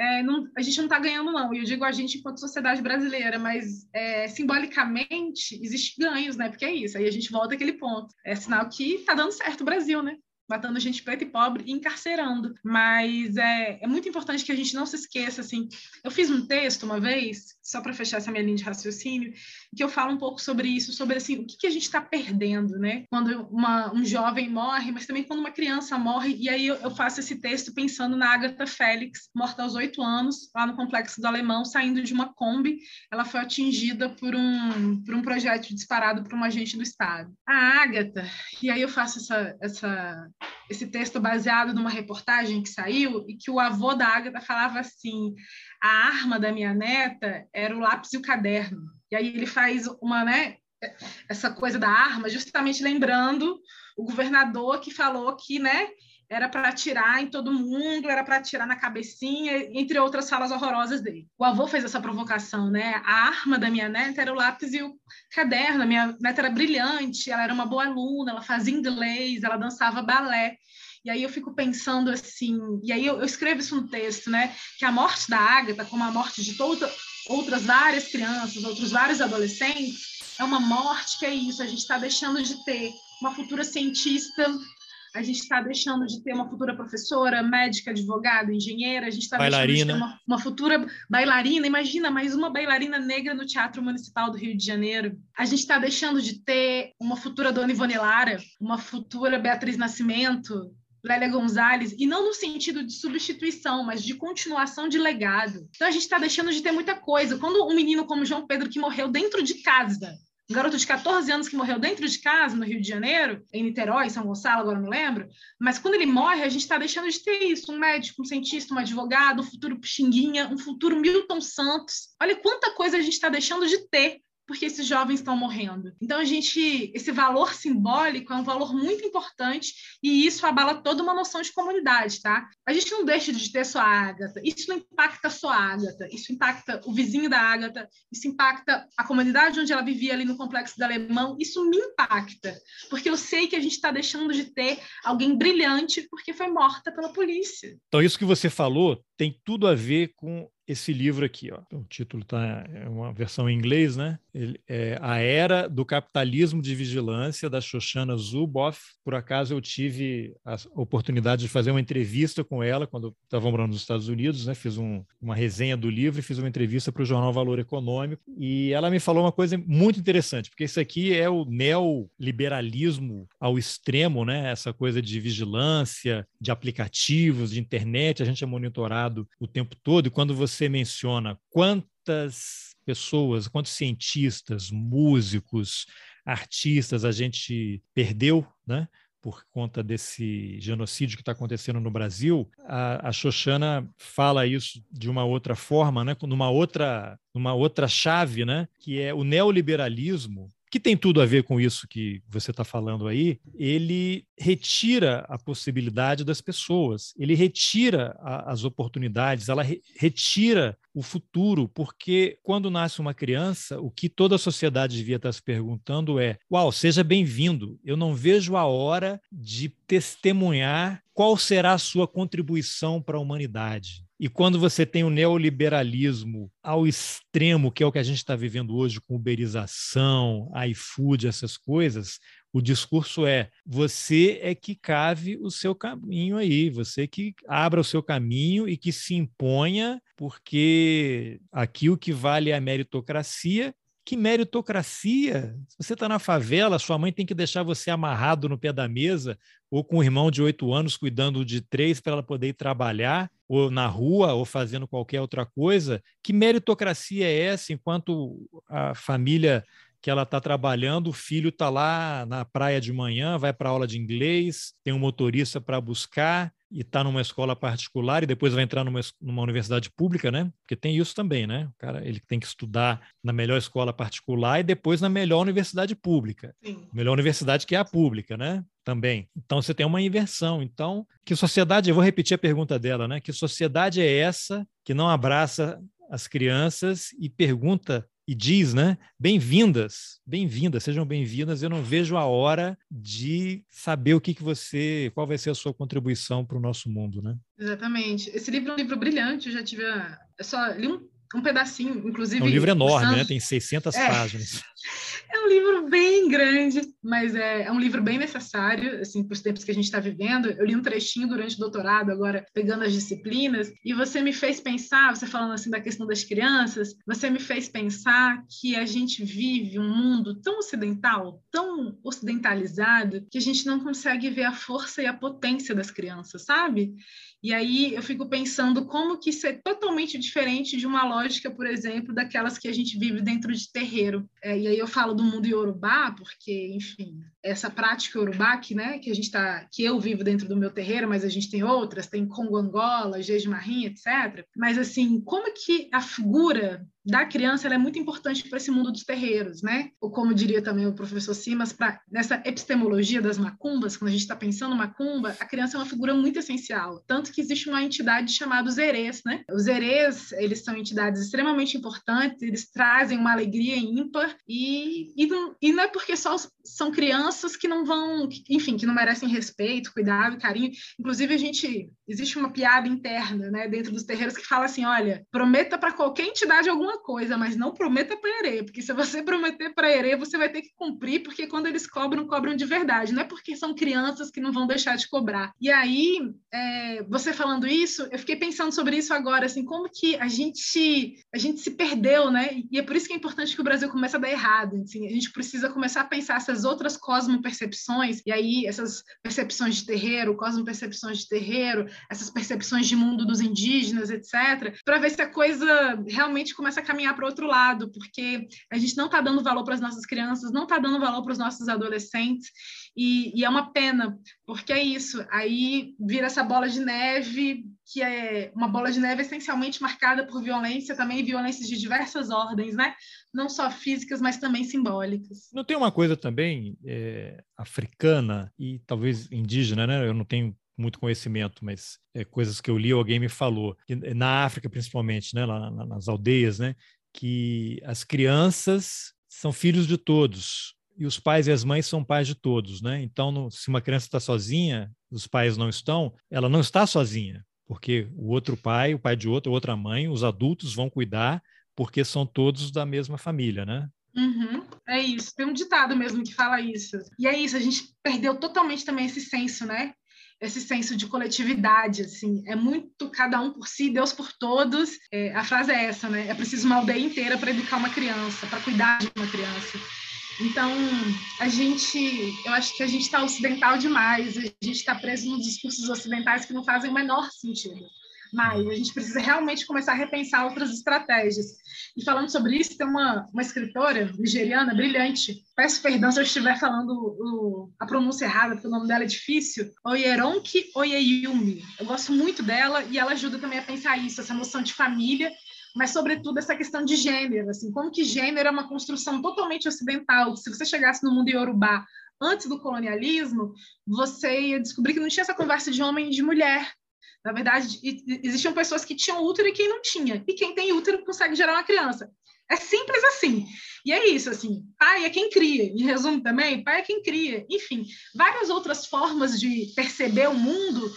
é, não, a gente não está ganhando, não. E eu digo a gente enquanto sociedade brasileira, mas é, simbolicamente existem ganhos, né? Porque é isso. Aí a gente volta àquele ponto. É sinal que está dando certo o Brasil, né? Matando gente preta e pobre e encarcerando. Mas é, é muito importante que a gente não se esqueça, assim, eu fiz um texto uma vez, só para fechar essa minha linha de raciocínio, que eu falo um pouco sobre isso, sobre, assim, o que, que a gente está perdendo, né? Quando uma, um jovem morre, mas também quando uma criança morre, e aí eu, eu faço esse texto pensando na Agatha Félix, morta aos oito anos, lá no Complexo do Alemão, saindo de uma Kombi, ela foi atingida por um, por um projétil disparado por um agente do Estado. A Agatha, e aí eu faço essa, essa esse texto baseado numa reportagem que saiu e que o avô da Agatha falava assim: a arma da minha neta era o lápis e o caderno. E aí ele faz uma, né, essa coisa da arma, justamente lembrando o governador que falou que, né, era para atirar em todo mundo, era para atirar na cabecinha, entre outras falas horrorosas dele. O avô fez essa provocação, né? A arma da minha neta era o lápis e o caderno. A minha neta era brilhante, ela era uma boa aluna, ela fazia inglês, ela dançava balé. E aí eu fico pensando assim, e aí eu, eu escrevo isso no texto, né? Que a morte da Agatha, como a morte de toda, outras várias crianças, outros vários adolescentes, é uma morte que é isso, a gente está deixando de ter uma futura cientista a gente está deixando de ter uma futura professora, médica, advogada, engenheira, a gente está deixando de ter uma, uma futura bailarina. Imagina, mais uma bailarina negra no Teatro Municipal do Rio de Janeiro. A gente está deixando de ter uma futura Dona Ivone Lara, uma futura Beatriz Nascimento, Lélia Gonzalez, e não no sentido de substituição, mas de continuação de legado. Então a gente está deixando de ter muita coisa. Quando um menino como João Pedro, que morreu dentro de casa, um garoto de 14 anos que morreu dentro de casa, no Rio de Janeiro, em Niterói, São Gonçalo, agora não lembro, mas quando ele morre, a gente está deixando de ter isso: um médico, um cientista, um advogado, um futuro Pixinguinha, um futuro Milton Santos. Olha quanta coisa a gente está deixando de ter porque esses jovens estão morrendo. Então a gente, esse valor simbólico é um valor muito importante e isso abala toda uma noção de comunidade, tá? A gente não deixa de ter só a Ágata, isso não impacta só a Ágata, isso impacta o vizinho da Ágata, isso impacta a comunidade onde ela vivia ali no complexo do Alemão, isso me impacta, porque eu sei que a gente está deixando de ter alguém brilhante porque foi morta pela polícia. Então isso que você falou tem tudo a ver com esse livro aqui, ó. O título tá é uma versão em inglês, né? Ele é A Era do Capitalismo de Vigilância da Shoshana Zuboff. Por acaso eu tive a oportunidade de fazer uma entrevista com ela quando estava morando nos Estados Unidos, né? Fiz um, uma resenha do livro e fiz uma entrevista para o jornal Valor Econômico e ela me falou uma coisa muito interessante, porque isso aqui é o neoliberalismo ao extremo, né? Essa coisa de vigilância, de aplicativos, de internet, a gente é monitorado o tempo todo e quando você você menciona quantas pessoas, quantos cientistas, músicos, artistas a gente perdeu, né? por conta desse genocídio que está acontecendo no Brasil, a, a Xoxana fala isso de uma outra forma, né? numa, outra, numa outra chave, né? que é o neoliberalismo que tem tudo a ver com isso que você está falando aí, ele retira a possibilidade das pessoas, ele retira a, as oportunidades, ela re, retira o futuro, porque quando nasce uma criança, o que toda a sociedade devia estar se perguntando é: Uau, seja bem-vindo, eu não vejo a hora de testemunhar qual será a sua contribuição para a humanidade. E quando você tem o neoliberalismo ao extremo, que é o que a gente está vivendo hoje, com uberização, iFood, essas coisas, o discurso é: você é que cave o seu caminho aí, você que abra o seu caminho e que se imponha, porque aqui o que vale é a meritocracia que meritocracia? Se você está na favela, sua mãe tem que deixar você amarrado no pé da mesa, ou com um irmão de oito anos cuidando de três para ela poder ir trabalhar, ou na rua, ou fazendo qualquer outra coisa. Que meritocracia é essa enquanto a família que ela está trabalhando, o filho está lá na praia de manhã, vai para aula de inglês, tem um motorista para buscar e está numa escola particular e depois vai entrar numa, numa universidade pública, né? Porque tem isso também, né? O cara ele tem que estudar na melhor escola particular e depois na melhor universidade pública. Sim. Melhor universidade que é a pública, né? Também. Então você tem uma inversão. Então, que sociedade, eu vou repetir a pergunta dela, né? Que sociedade é essa que não abraça as crianças e pergunta e diz, né? Bem-vindas, bem-vindas, sejam bem-vindas. Eu não vejo a hora de saber o que, que você, qual vai ser a sua contribuição para o nosso mundo, né? Exatamente. Esse livro é um livro brilhante. Eu já tive, a... eu só li um um pedacinho, inclusive. É um livro enorme, né? Tem 600 é, páginas. É um livro bem grande, mas é, é um livro bem necessário, assim, para os tempos que a gente está vivendo. Eu li um trechinho durante o doutorado, agora pegando as disciplinas, e você me fez pensar, você falando assim da questão das crianças, você me fez pensar que a gente vive um mundo tão ocidental, tão ocidentalizado, que a gente não consegue ver a força e a potência das crianças, sabe? E aí eu fico pensando como que isso é totalmente diferente de uma lógica, por exemplo, daquelas que a gente vive dentro de terreiro. É, e aí eu falo do mundo iorubá, porque, enfim, essa prática iorubá que, né, que a gente tá, que eu vivo dentro do meu terreiro, mas a gente tem outras, tem Congo Angola, Jeje etc. Mas assim, como que a figura da criança é muito importante para esse mundo dos terreiros, né? Ou como diria também o professor Simas, para nessa epistemologia das macumbas, quando a gente está pensando macumba, a criança é uma figura muito essencial. Tanto que existe uma entidade chamada os erês, né? Os erês, eles são entidades extremamente importantes, eles trazem uma alegria ímpar e, e, não, e não é porque só são crianças que não vão, enfim, que não merecem respeito, cuidado, carinho. Inclusive, a gente existe uma piada interna, né, dentro dos terreiros que fala assim: olha, prometa para qualquer entidade alguma coisa, mas não prometa para Herê, porque se você prometer para Herê, você vai ter que cumprir, porque quando eles cobram, cobram de verdade. Não é porque são crianças que não vão deixar de cobrar. E aí, é, você falando isso, eu fiquei pensando sobre isso agora, assim, como que a gente, a gente se perdeu, né? E é por isso que é importante que o Brasil comece a dar errado. Assim, a gente precisa começar a pensar essas outras cosmopercepções, e aí essas percepções de terreiro, cosmopercepções de terreiro, essas percepções de mundo dos indígenas, etc., para ver se a coisa realmente começa a caminhar para o outro lado, porque a gente não está dando valor para as nossas crianças, não está dando valor para os nossos adolescentes, e, e, é uma pena, porque é isso, aí vira essa bola de neve, que é uma bola de neve essencialmente marcada por violência, também violências de diversas ordens, né? Não só físicas, mas também simbólicas. Não tem uma coisa também é, africana e talvez indígena, né? Eu não tenho muito conhecimento, mas é, coisas que eu li, alguém me falou, na África principalmente, né, lá nas aldeias, né, que as crianças são filhos de todos e os pais e as mães são pais de todos, né? Então, no, se uma criança está sozinha, os pais não estão, ela não está sozinha, porque o outro pai, o pai de outro, outra mãe, os adultos vão cuidar, porque são todos da mesma família, né? Uhum, é isso. Tem um ditado mesmo que fala isso. E é isso, a gente perdeu totalmente também esse senso, né? Esse senso de coletividade, assim, é muito cada um por si, Deus por todos. É, a frase é essa, né? É preciso uma aldeia inteira para educar uma criança, para cuidar de uma criança. Então, a gente, eu acho que a gente está ocidental demais, a gente está preso nos discursos ocidentais que não fazem o menor sentido mais. A gente precisa realmente começar a repensar outras estratégias. E falando sobre isso, tem uma, uma escritora nigeriana brilhante. Peço perdão se eu estiver falando o, a pronúncia errada, porque o nome dela é difícil. Oyeronki Oyeyumi. Eu gosto muito dela e ela ajuda também a pensar isso, essa noção de família mas sobretudo essa questão de gênero, assim, como que gênero é uma construção totalmente ocidental. Se você chegasse no mundo iorubá antes do colonialismo, você ia descobrir que não tinha essa conversa de homem e de mulher. Na verdade, existiam pessoas que tinham útero e quem não tinha. E quem tem útero consegue gerar uma criança. É simples assim. E é isso, assim, pai é quem cria. Em resumo também, pai é quem cria. Enfim, várias outras formas de perceber o mundo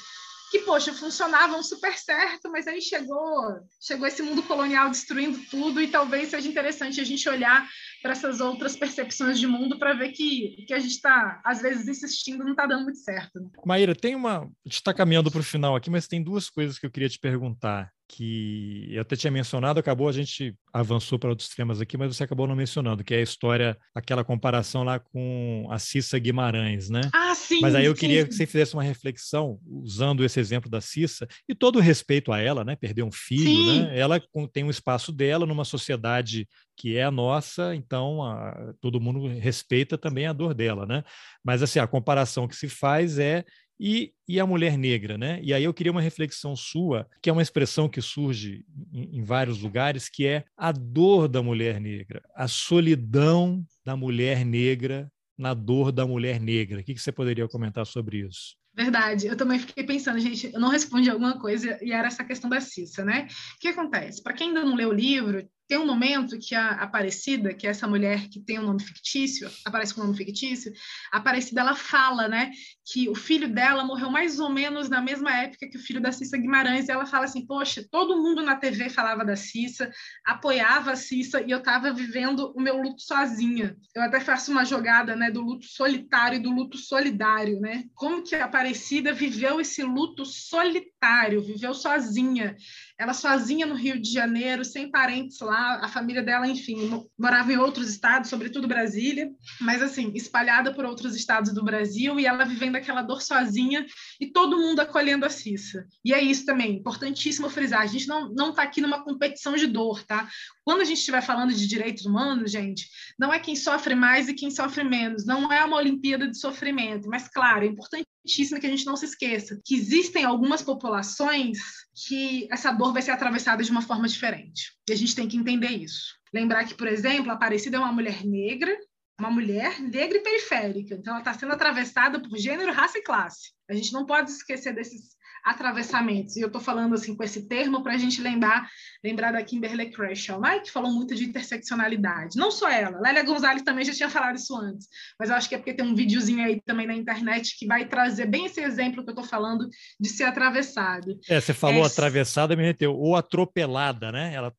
que, poxa, funcionavam super certo, mas aí chegou, chegou esse mundo colonial destruindo tudo e talvez seja interessante a gente olhar para essas outras percepções de mundo para ver que, que a gente está, às vezes, insistindo não está dando muito certo. Maíra, tem uma. A gente está caminhando para o final aqui, mas tem duas coisas que eu queria te perguntar que eu até tinha mencionado, acabou, a gente avançou para outros temas aqui, mas você acabou não mencionando, que é a história, aquela comparação lá com a Cissa Guimarães, né? Ah, sim! Mas aí eu sim. queria que você fizesse uma reflexão, usando esse exemplo da Cissa, e todo o respeito a ela, né? Perder um filho, sim. né? Ela tem um espaço dela numa sociedade que é a nossa, então a, todo mundo respeita também a dor dela, né? Mas assim, a comparação que se faz é e, e a mulher negra, né? E aí eu queria uma reflexão sua, que é uma expressão que surge em, em vários lugares, que é a dor da mulher negra, a solidão da mulher negra na dor da mulher negra. O que, que você poderia comentar sobre isso? Verdade, eu também fiquei pensando, gente, eu não respondi alguma coisa e era essa questão da Cissa, né? O que acontece? Para quem ainda não leu o livro, tem um momento que a Aparecida, que é essa mulher que tem um nome fictício, aparece com um nome fictício, a Aparecida ela fala, né, que o filho dela morreu mais ou menos na mesma época que o filho da Cissa Guimarães, e ela fala assim: "Poxa, todo mundo na TV falava da Cissa, apoiava a Cissa e eu estava vivendo o meu luto sozinha". Eu até faço uma jogada, né, do luto solitário e do luto solidário, né? Como que a Aparecida viveu esse luto solitário, viveu sozinha. Ela sozinha no Rio de Janeiro, sem parentes lá a família dela, enfim, morava em outros estados, sobretudo Brasília, mas assim, espalhada por outros estados do Brasil e ela vivendo aquela dor sozinha e todo mundo acolhendo a Cissa. E é isso também, importantíssimo frisar, a gente não não está aqui numa competição de dor, tá? Quando a gente estiver falando de direitos humanos, gente, não é quem sofre mais e quem sofre menos, não é uma Olimpíada de sofrimento, mas claro, é importante importantíssimo que a gente não se esqueça que existem algumas populações que essa dor vai ser atravessada de uma forma diferente. E a gente tem que entender isso. Lembrar que, por exemplo, a Aparecida é uma mulher negra, uma mulher negra e periférica. Então, ela está sendo atravessada por gênero, raça e classe. A gente não pode esquecer desses atravessamentos. E eu estou falando assim com esse termo para a gente lembrar, lembrar da Kimberly Crenshaw, né? que falou muito de interseccionalidade. Não só ela, Lélia Gonzalez também já tinha falado isso antes, mas eu acho que é porque tem um videozinho aí também na internet que vai trazer bem esse exemplo que eu estou falando de ser atravessado. É, você falou é, atravessada, me meteu, ou atropelada, né? Ela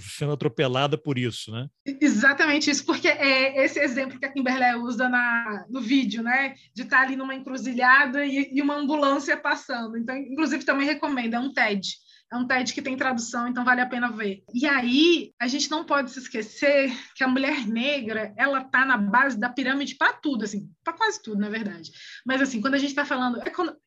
sendo atropelada por isso, né? Exatamente isso, porque é esse exemplo que a Kimberly usa na, no vídeo, né? De estar ali numa encruzilhada e, e uma ambulância passando. Então, inclusive, também recomendo, é um TED. É um TED que tem tradução, então vale a pena ver. E aí, a gente não pode se esquecer que a mulher negra, ela tá na base da pirâmide para tudo, assim, para quase tudo, na verdade. Mas assim, quando a gente está falando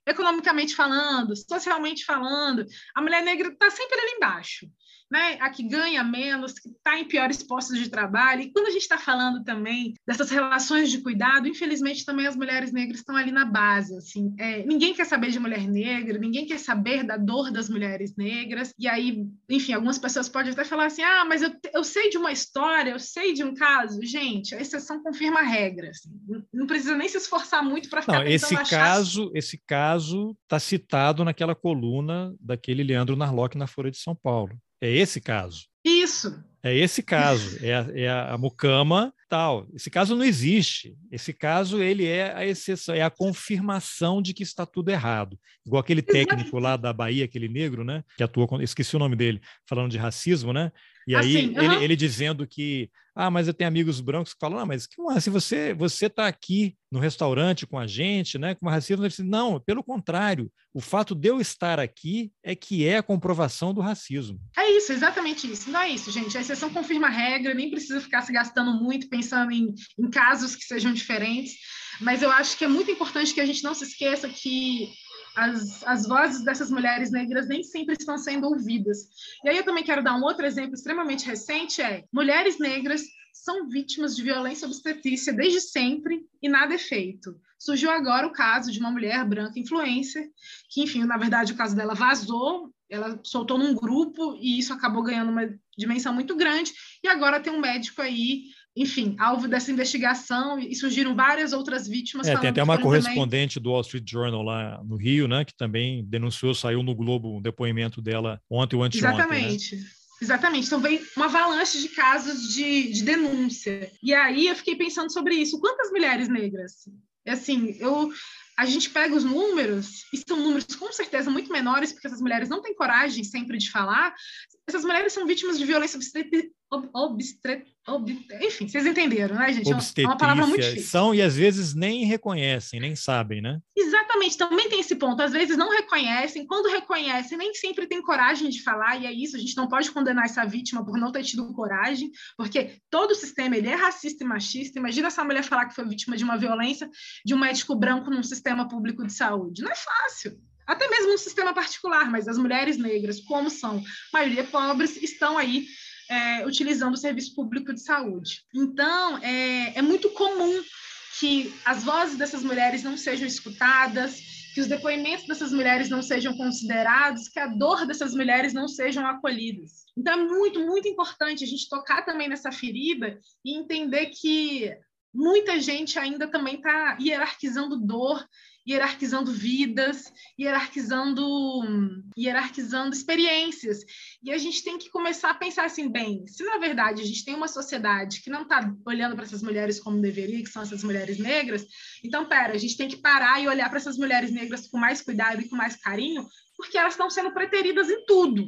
economicamente falando, socialmente falando, a mulher negra está sempre ali embaixo né, a que ganha menos, que está em piores postos de trabalho. E quando a gente está falando também dessas relações de cuidado, infelizmente também as mulheres negras estão ali na base. Assim, é, ninguém quer saber de mulher negra, ninguém quer saber da dor das mulheres negras. E aí, enfim, algumas pessoas podem até falar assim: ah, mas eu, eu sei de uma história, eu sei de um caso. Gente, a exceção confirma a regra. Assim, não precisa nem se esforçar muito para ficar não, esse caso, esse caso está citado naquela coluna daquele Leandro Narlock na Folha de São Paulo. É esse caso. Isso. É esse caso. É a, é a mucama tal. Esse caso não existe. Esse caso ele é a exceção, é a confirmação de que está tudo errado. Igual aquele técnico lá da Bahia, aquele negro, né? Que atuou, com, esqueci o nome dele, falando de racismo, né? E aí assim, ele, ele, dizendo que, ah, mas eu tenho amigos brancos que falam, ah, mas que se você você está aqui no restaurante com a gente, né, com racismo, disse, não, pelo contrário, o fato de eu estar aqui é que é a comprovação do racismo. É isso, exatamente isso. Não é isso, gente. A exceção confirma a regra, nem precisa ficar se gastando muito pensando em, em casos que sejam diferentes. Mas eu acho que é muito importante que a gente não se esqueça que as, as vozes dessas mulheres negras nem sempre estão sendo ouvidas. E aí eu também quero dar um outro exemplo extremamente recente, é mulheres negras são vítimas de violência obstetrícia desde sempre e nada é feito. Surgiu agora o caso de uma mulher branca influencer, que, enfim, na verdade, o caso dela vazou, ela soltou num grupo e isso acabou ganhando uma dimensão muito grande, e agora tem um médico aí enfim, alvo dessa investigação e surgiram várias outras vítimas. É, tem até uma correspondente também... do Wall Street Journal lá no Rio, né, que também denunciou, saiu no Globo um depoimento dela ontem ou anteontem. Né? Exatamente. Né? Exatamente. Então veio uma avalanche de casos de, de denúncia. E aí eu fiquei pensando sobre isso. Quantas mulheres negras? Assim, eu a gente pega os números, e são números com certeza muito menores, porque essas mulheres não têm coragem sempre de falar. Essas mulheres são vítimas de violência obstet enfim, vocês entenderam, né, gente? É uma palavra muito difícil. São e às vezes nem reconhecem, nem sabem, né? Exatamente, também tem esse ponto. Às vezes não reconhecem, quando reconhecem, nem sempre tem coragem de falar, e é isso, a gente não pode condenar essa vítima por não ter tido coragem, porque todo o sistema ele é racista e machista. Imagina essa mulher falar que foi vítima de uma violência de um médico branco num sistema público de saúde. Não é fácil até mesmo no sistema particular, mas as mulheres negras, como são maioria pobres, estão aí é, utilizando o serviço público de saúde. Então, é, é muito comum que as vozes dessas mulheres não sejam escutadas, que os depoimentos dessas mulheres não sejam considerados, que a dor dessas mulheres não sejam acolhidas. Então é muito, muito importante a gente tocar também nessa ferida e entender que muita gente ainda também está hierarquizando dor hierarquizando vidas, hierarquizando, hierarquizando experiências. E a gente tem que começar a pensar assim, bem, se na verdade a gente tem uma sociedade que não está olhando para essas mulheres como deveria, que são essas mulheres negras, então, pera, a gente tem que parar e olhar para essas mulheres negras com mais cuidado e com mais carinho, porque elas estão sendo preteridas em tudo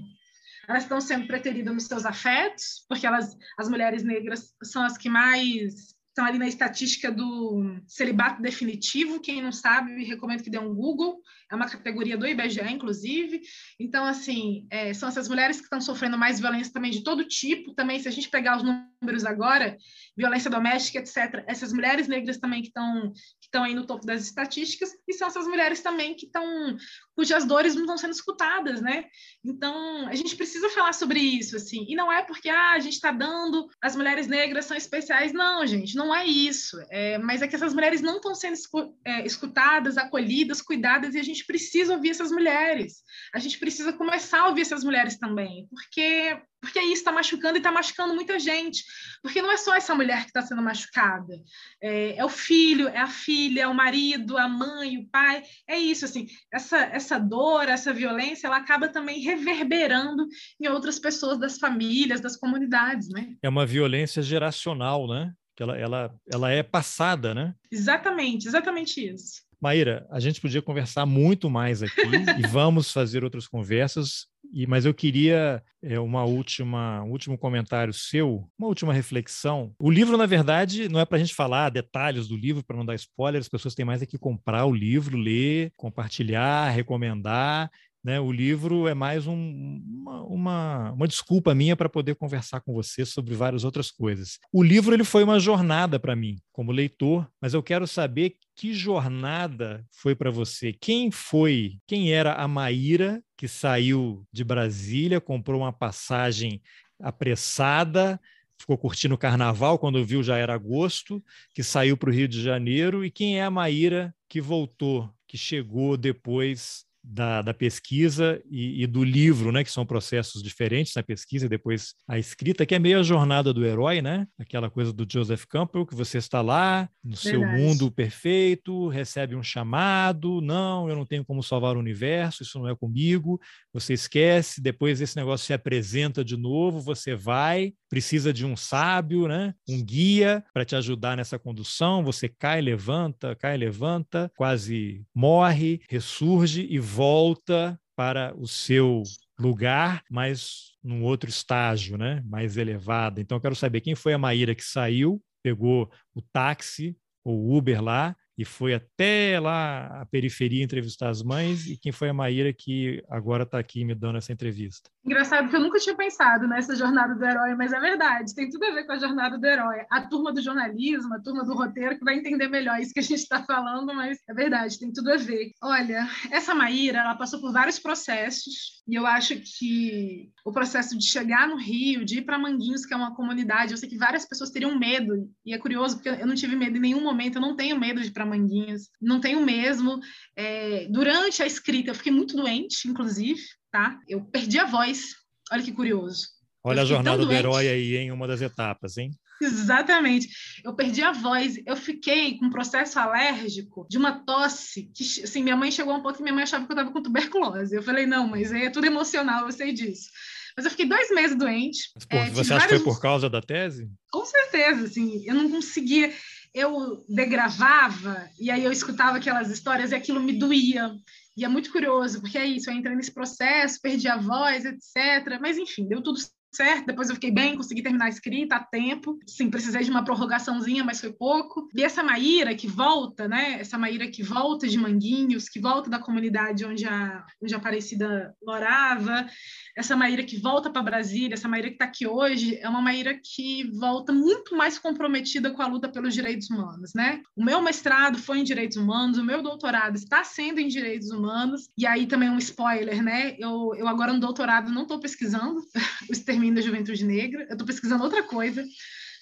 elas estão sendo preteridas nos seus afetos, porque elas, as mulheres negras são as que mais estão ali na estatística do celibato definitivo. Quem não sabe, recomendo que dê um Google. É uma categoria do IBGE, inclusive. Então, assim, é, são essas mulheres que estão sofrendo mais violência também de todo tipo. Também, se a gente pegar os números agora, violência doméstica, etc., essas mulheres negras também que estão que estão aí no topo das estatísticas, e são essas mulheres também que estão, cujas dores não estão sendo escutadas, né? Então, a gente precisa falar sobre isso, assim, e não é porque ah, a gente está dando, as mulheres negras são especiais, não, gente, não é isso, é, mas é que essas mulheres não estão sendo é, escutadas, acolhidas, cuidadas, e a gente precisa ouvir essas mulheres, a gente precisa começar a ouvir essas mulheres também, porque porque isso está machucando e está machucando muita gente. Porque não é só essa mulher que está sendo machucada. É, é, o filho, é a filha, é o marido, a mãe, o pai. É isso, assim. Essa dor, essa violência, ela acaba também reverberando em outras pessoas das famílias, das comunidades, né? É uma violência geracional, né? Que ela, ela, ela é passada, né? Exatamente, exatamente isso. Maíra, a gente podia conversar muito mais aqui e vamos fazer outras conversas. E, mas eu queria é, uma última, um último comentário seu, uma última reflexão. O livro, na verdade, não é para a gente falar detalhes do livro, para não dar spoiler, as pessoas têm mais é que comprar o livro, ler, compartilhar, recomendar. Né? O livro é mais um, uma, uma, uma, desculpa minha para poder conversar com você sobre várias outras coisas. O livro ele foi uma jornada para mim, como leitor, mas eu quero saber que jornada foi para você. Quem foi, quem era a Maíra que saiu de Brasília, comprou uma passagem apressada, ficou curtindo o carnaval, quando viu já era agosto, que saiu para o Rio de Janeiro, e quem é a Maíra que voltou, que chegou depois da, da pesquisa e, e, do livro, né, que são processos diferentes, a pesquisa e depois a escrita, que é meio a jornada do herói, né? Aquela coisa do Joseph Campbell, que você está lá no Verdade. seu mundo perfeito, recebe um chamado, não, eu não tenho como salvar o universo, isso não é comigo, você esquece, depois esse negócio se apresenta de novo, você vai, precisa de um sábio, né? Um guia para te ajudar nessa condução, você cai, levanta, cai, levanta, quase morre, ressurge e volta para o seu lugar, mas num outro estágio, né, mais elevado. Então, eu quero saber quem foi a Maíra que saiu, pegou o táxi ou Uber lá e foi até lá a periferia entrevistar as mães, e quem foi a Maíra que agora está aqui me dando essa entrevista. Engraçado que eu nunca tinha pensado nessa jornada do herói, mas é verdade, tem tudo a ver com a jornada do herói. A turma do jornalismo, a turma do roteiro, que vai entender melhor isso que a gente está falando, mas é verdade, tem tudo a ver. Olha, essa Maíra, ela passou por vários processos, e eu acho que o processo de chegar no Rio, de ir para Manguinhos, que é uma comunidade, eu sei que várias pessoas teriam medo, e é curioso, porque eu não tive medo em nenhum momento, eu não tenho medo de ir para Manguinhos, não tenho mesmo. É, durante a escrita, eu fiquei muito doente, inclusive, tá? Eu perdi a voz. Olha que curioso. Olha a jornada do herói aí em uma das etapas, hein? Exatamente. Eu perdi a voz. Eu fiquei com um processo alérgico de uma tosse que, assim, minha mãe chegou um pouco e minha mãe achava que eu estava com tuberculose. Eu falei, não, mas é tudo emocional, eu sei disso. Mas eu fiquei dois meses doente. Mas, pô, é, você acha vários... que foi por causa da tese? Com certeza, assim. Eu não conseguia eu degravava e aí eu escutava aquelas histórias e aquilo me doía. E é muito curioso, porque é isso, eu entrei nesse processo, perdi a voz, etc. Mas, enfim, deu tudo certo, depois eu fiquei bem, consegui terminar a escrita a tempo. Sim, precisei de uma prorrogaçãozinha, mas foi pouco. E essa Maíra que volta, né? Essa Maíra que volta de Manguinhos, que volta da comunidade onde a, onde a Aparecida morava, essa Maíra que volta para Brasília, essa Maíra que está aqui hoje, é uma Maíra que volta muito mais comprometida com a luta pelos direitos humanos, né? O meu mestrado foi em direitos humanos, o meu doutorado está sendo em direitos humanos, e aí também um spoiler, né? Eu, eu agora no doutorado não estou pesquisando os termos da juventude negra. Eu estou pesquisando outra coisa. Eu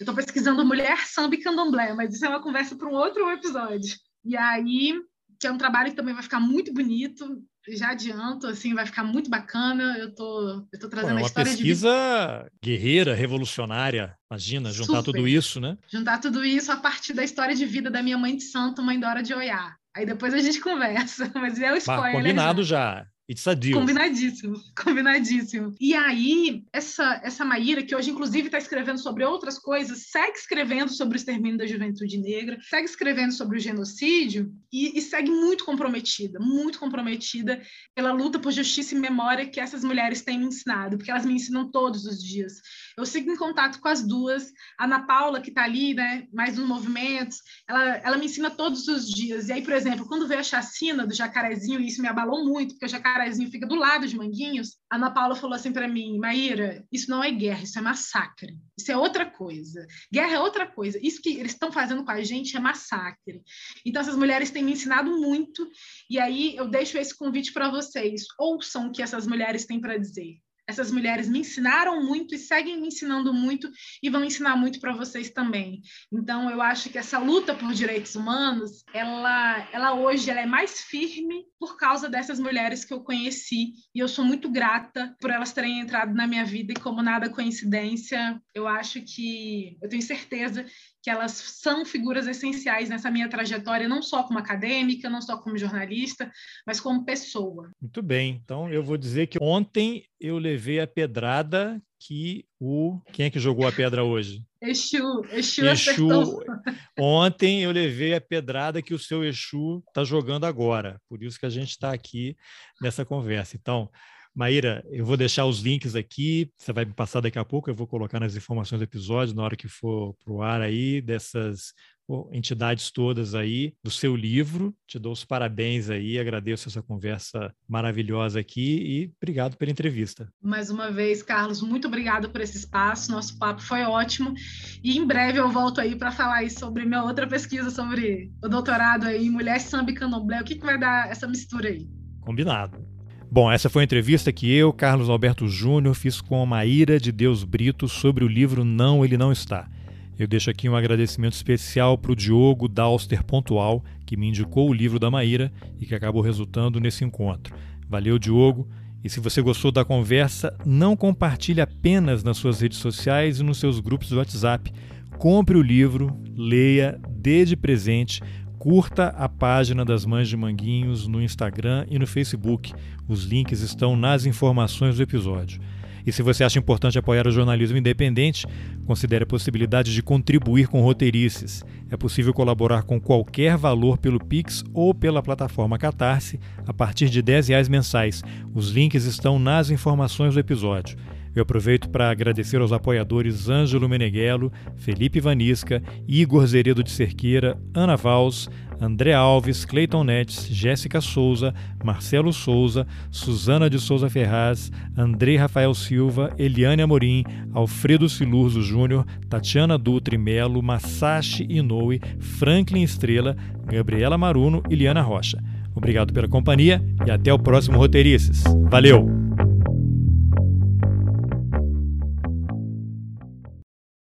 estou pesquisando mulher, samba e candomblé, mas isso é uma conversa para um outro episódio. E aí, que é um trabalho que também vai ficar muito bonito, já adianto, assim, vai ficar muito bacana. Eu tô, eu tô trazendo Pô, é a história de pesquisa guerreira, revolucionária. Imagina, juntar Super. tudo isso, né? Juntar tudo isso a partir da história de vida da minha mãe de santo, mãe Dora de Oiá. Aí depois a gente conversa, mas é o spoiler. Bah, combinado já. It's a deal. Combinadíssimo, combinadíssimo. E aí, essa, essa Maíra, que hoje, inclusive, está escrevendo sobre outras coisas, segue escrevendo sobre o extermínio da juventude negra, segue escrevendo sobre o genocídio e, e segue muito comprometida, muito comprometida pela luta por justiça e memória que essas mulheres têm me ensinado, porque elas me ensinam todos os dias. Eu sigo em contato com as duas. A Ana Paula, que está ali, né, mais nos movimentos, ela, ela me ensina todos os dias. E aí, por exemplo, quando veio a chacina do jacarezinho, e isso me abalou muito, porque o jacarezinho fica do lado de Manguinhos, a Ana Paula falou assim para mim, Maíra, isso não é guerra, isso é massacre. Isso é outra coisa. Guerra é outra coisa. Isso que eles estão fazendo com a gente é massacre. Então, essas mulheres têm me ensinado muito. E aí, eu deixo esse convite para vocês. Ouçam o que essas mulheres têm para dizer. Essas mulheres me ensinaram muito e seguem me ensinando muito e vão ensinar muito para vocês também. Então, eu acho que essa luta por direitos humanos, ela, ela hoje ela é mais firme por causa dessas mulheres que eu conheci e eu sou muito grata por elas terem entrado na minha vida e como nada coincidência, eu acho que eu tenho certeza que elas são figuras essenciais nessa minha trajetória, não só como acadêmica, não só como jornalista, mas como pessoa. Muito bem. Então eu vou dizer que ontem eu levei a pedrada que o quem é que jogou a pedra hoje? Exu, Exu, Exu Ontem eu levei a pedrada que o seu Exu está jogando agora. Por isso que a gente está aqui nessa conversa. Então, Maíra, eu vou deixar os links aqui, você vai me passar daqui a pouco, eu vou colocar nas informações do episódio, na hora que for para o ar aí, dessas entidades todas aí, do seu livro. Te dou os parabéns aí, agradeço essa conversa maravilhosa aqui e obrigado pela entrevista. Mais uma vez, Carlos, muito obrigado por esse espaço, nosso papo foi ótimo e em breve eu volto aí para falar aí sobre minha outra pesquisa sobre o doutorado aí em mulher samba e candomblé, o que, que vai dar essa mistura aí? Combinado. Bom, essa foi a entrevista que eu, Carlos Alberto Júnior, fiz com a Maíra de Deus Brito sobre o livro Não, Ele Não Está. Eu deixo aqui um agradecimento especial para o Diogo Dalster Pontual, que me indicou o livro da Maíra e que acabou resultando nesse encontro. Valeu, Diogo. E se você gostou da conversa, não compartilhe apenas nas suas redes sociais e nos seus grupos do WhatsApp. Compre o livro, leia, dê de presente, Curta a página das Mães de Manguinhos no Instagram e no Facebook. Os links estão nas informações do episódio. E se você acha importante apoiar o jornalismo independente, considere a possibilidade de contribuir com roteirices. É possível colaborar com qualquer valor pelo Pix ou pela plataforma Catarse a partir de R$ 10 mensais. Os links estão nas informações do episódio. Eu aproveito para agradecer aos apoiadores Ângelo Meneghello, Felipe Vanisca, Igor Zeredo de Cerqueira, Ana Vals, André Alves, Cleiton Netes, Jéssica Souza, Marcelo Souza, Suzana de Souza Ferraz, André Rafael Silva, Eliane Amorim, Alfredo Silurzo Júnior, Tatiana Dutre Melo, Masashi Inoue, Franklin Estrela, Gabriela Maruno e Liana Rocha. Obrigado pela companhia e até o próximo Roteirices. Valeu!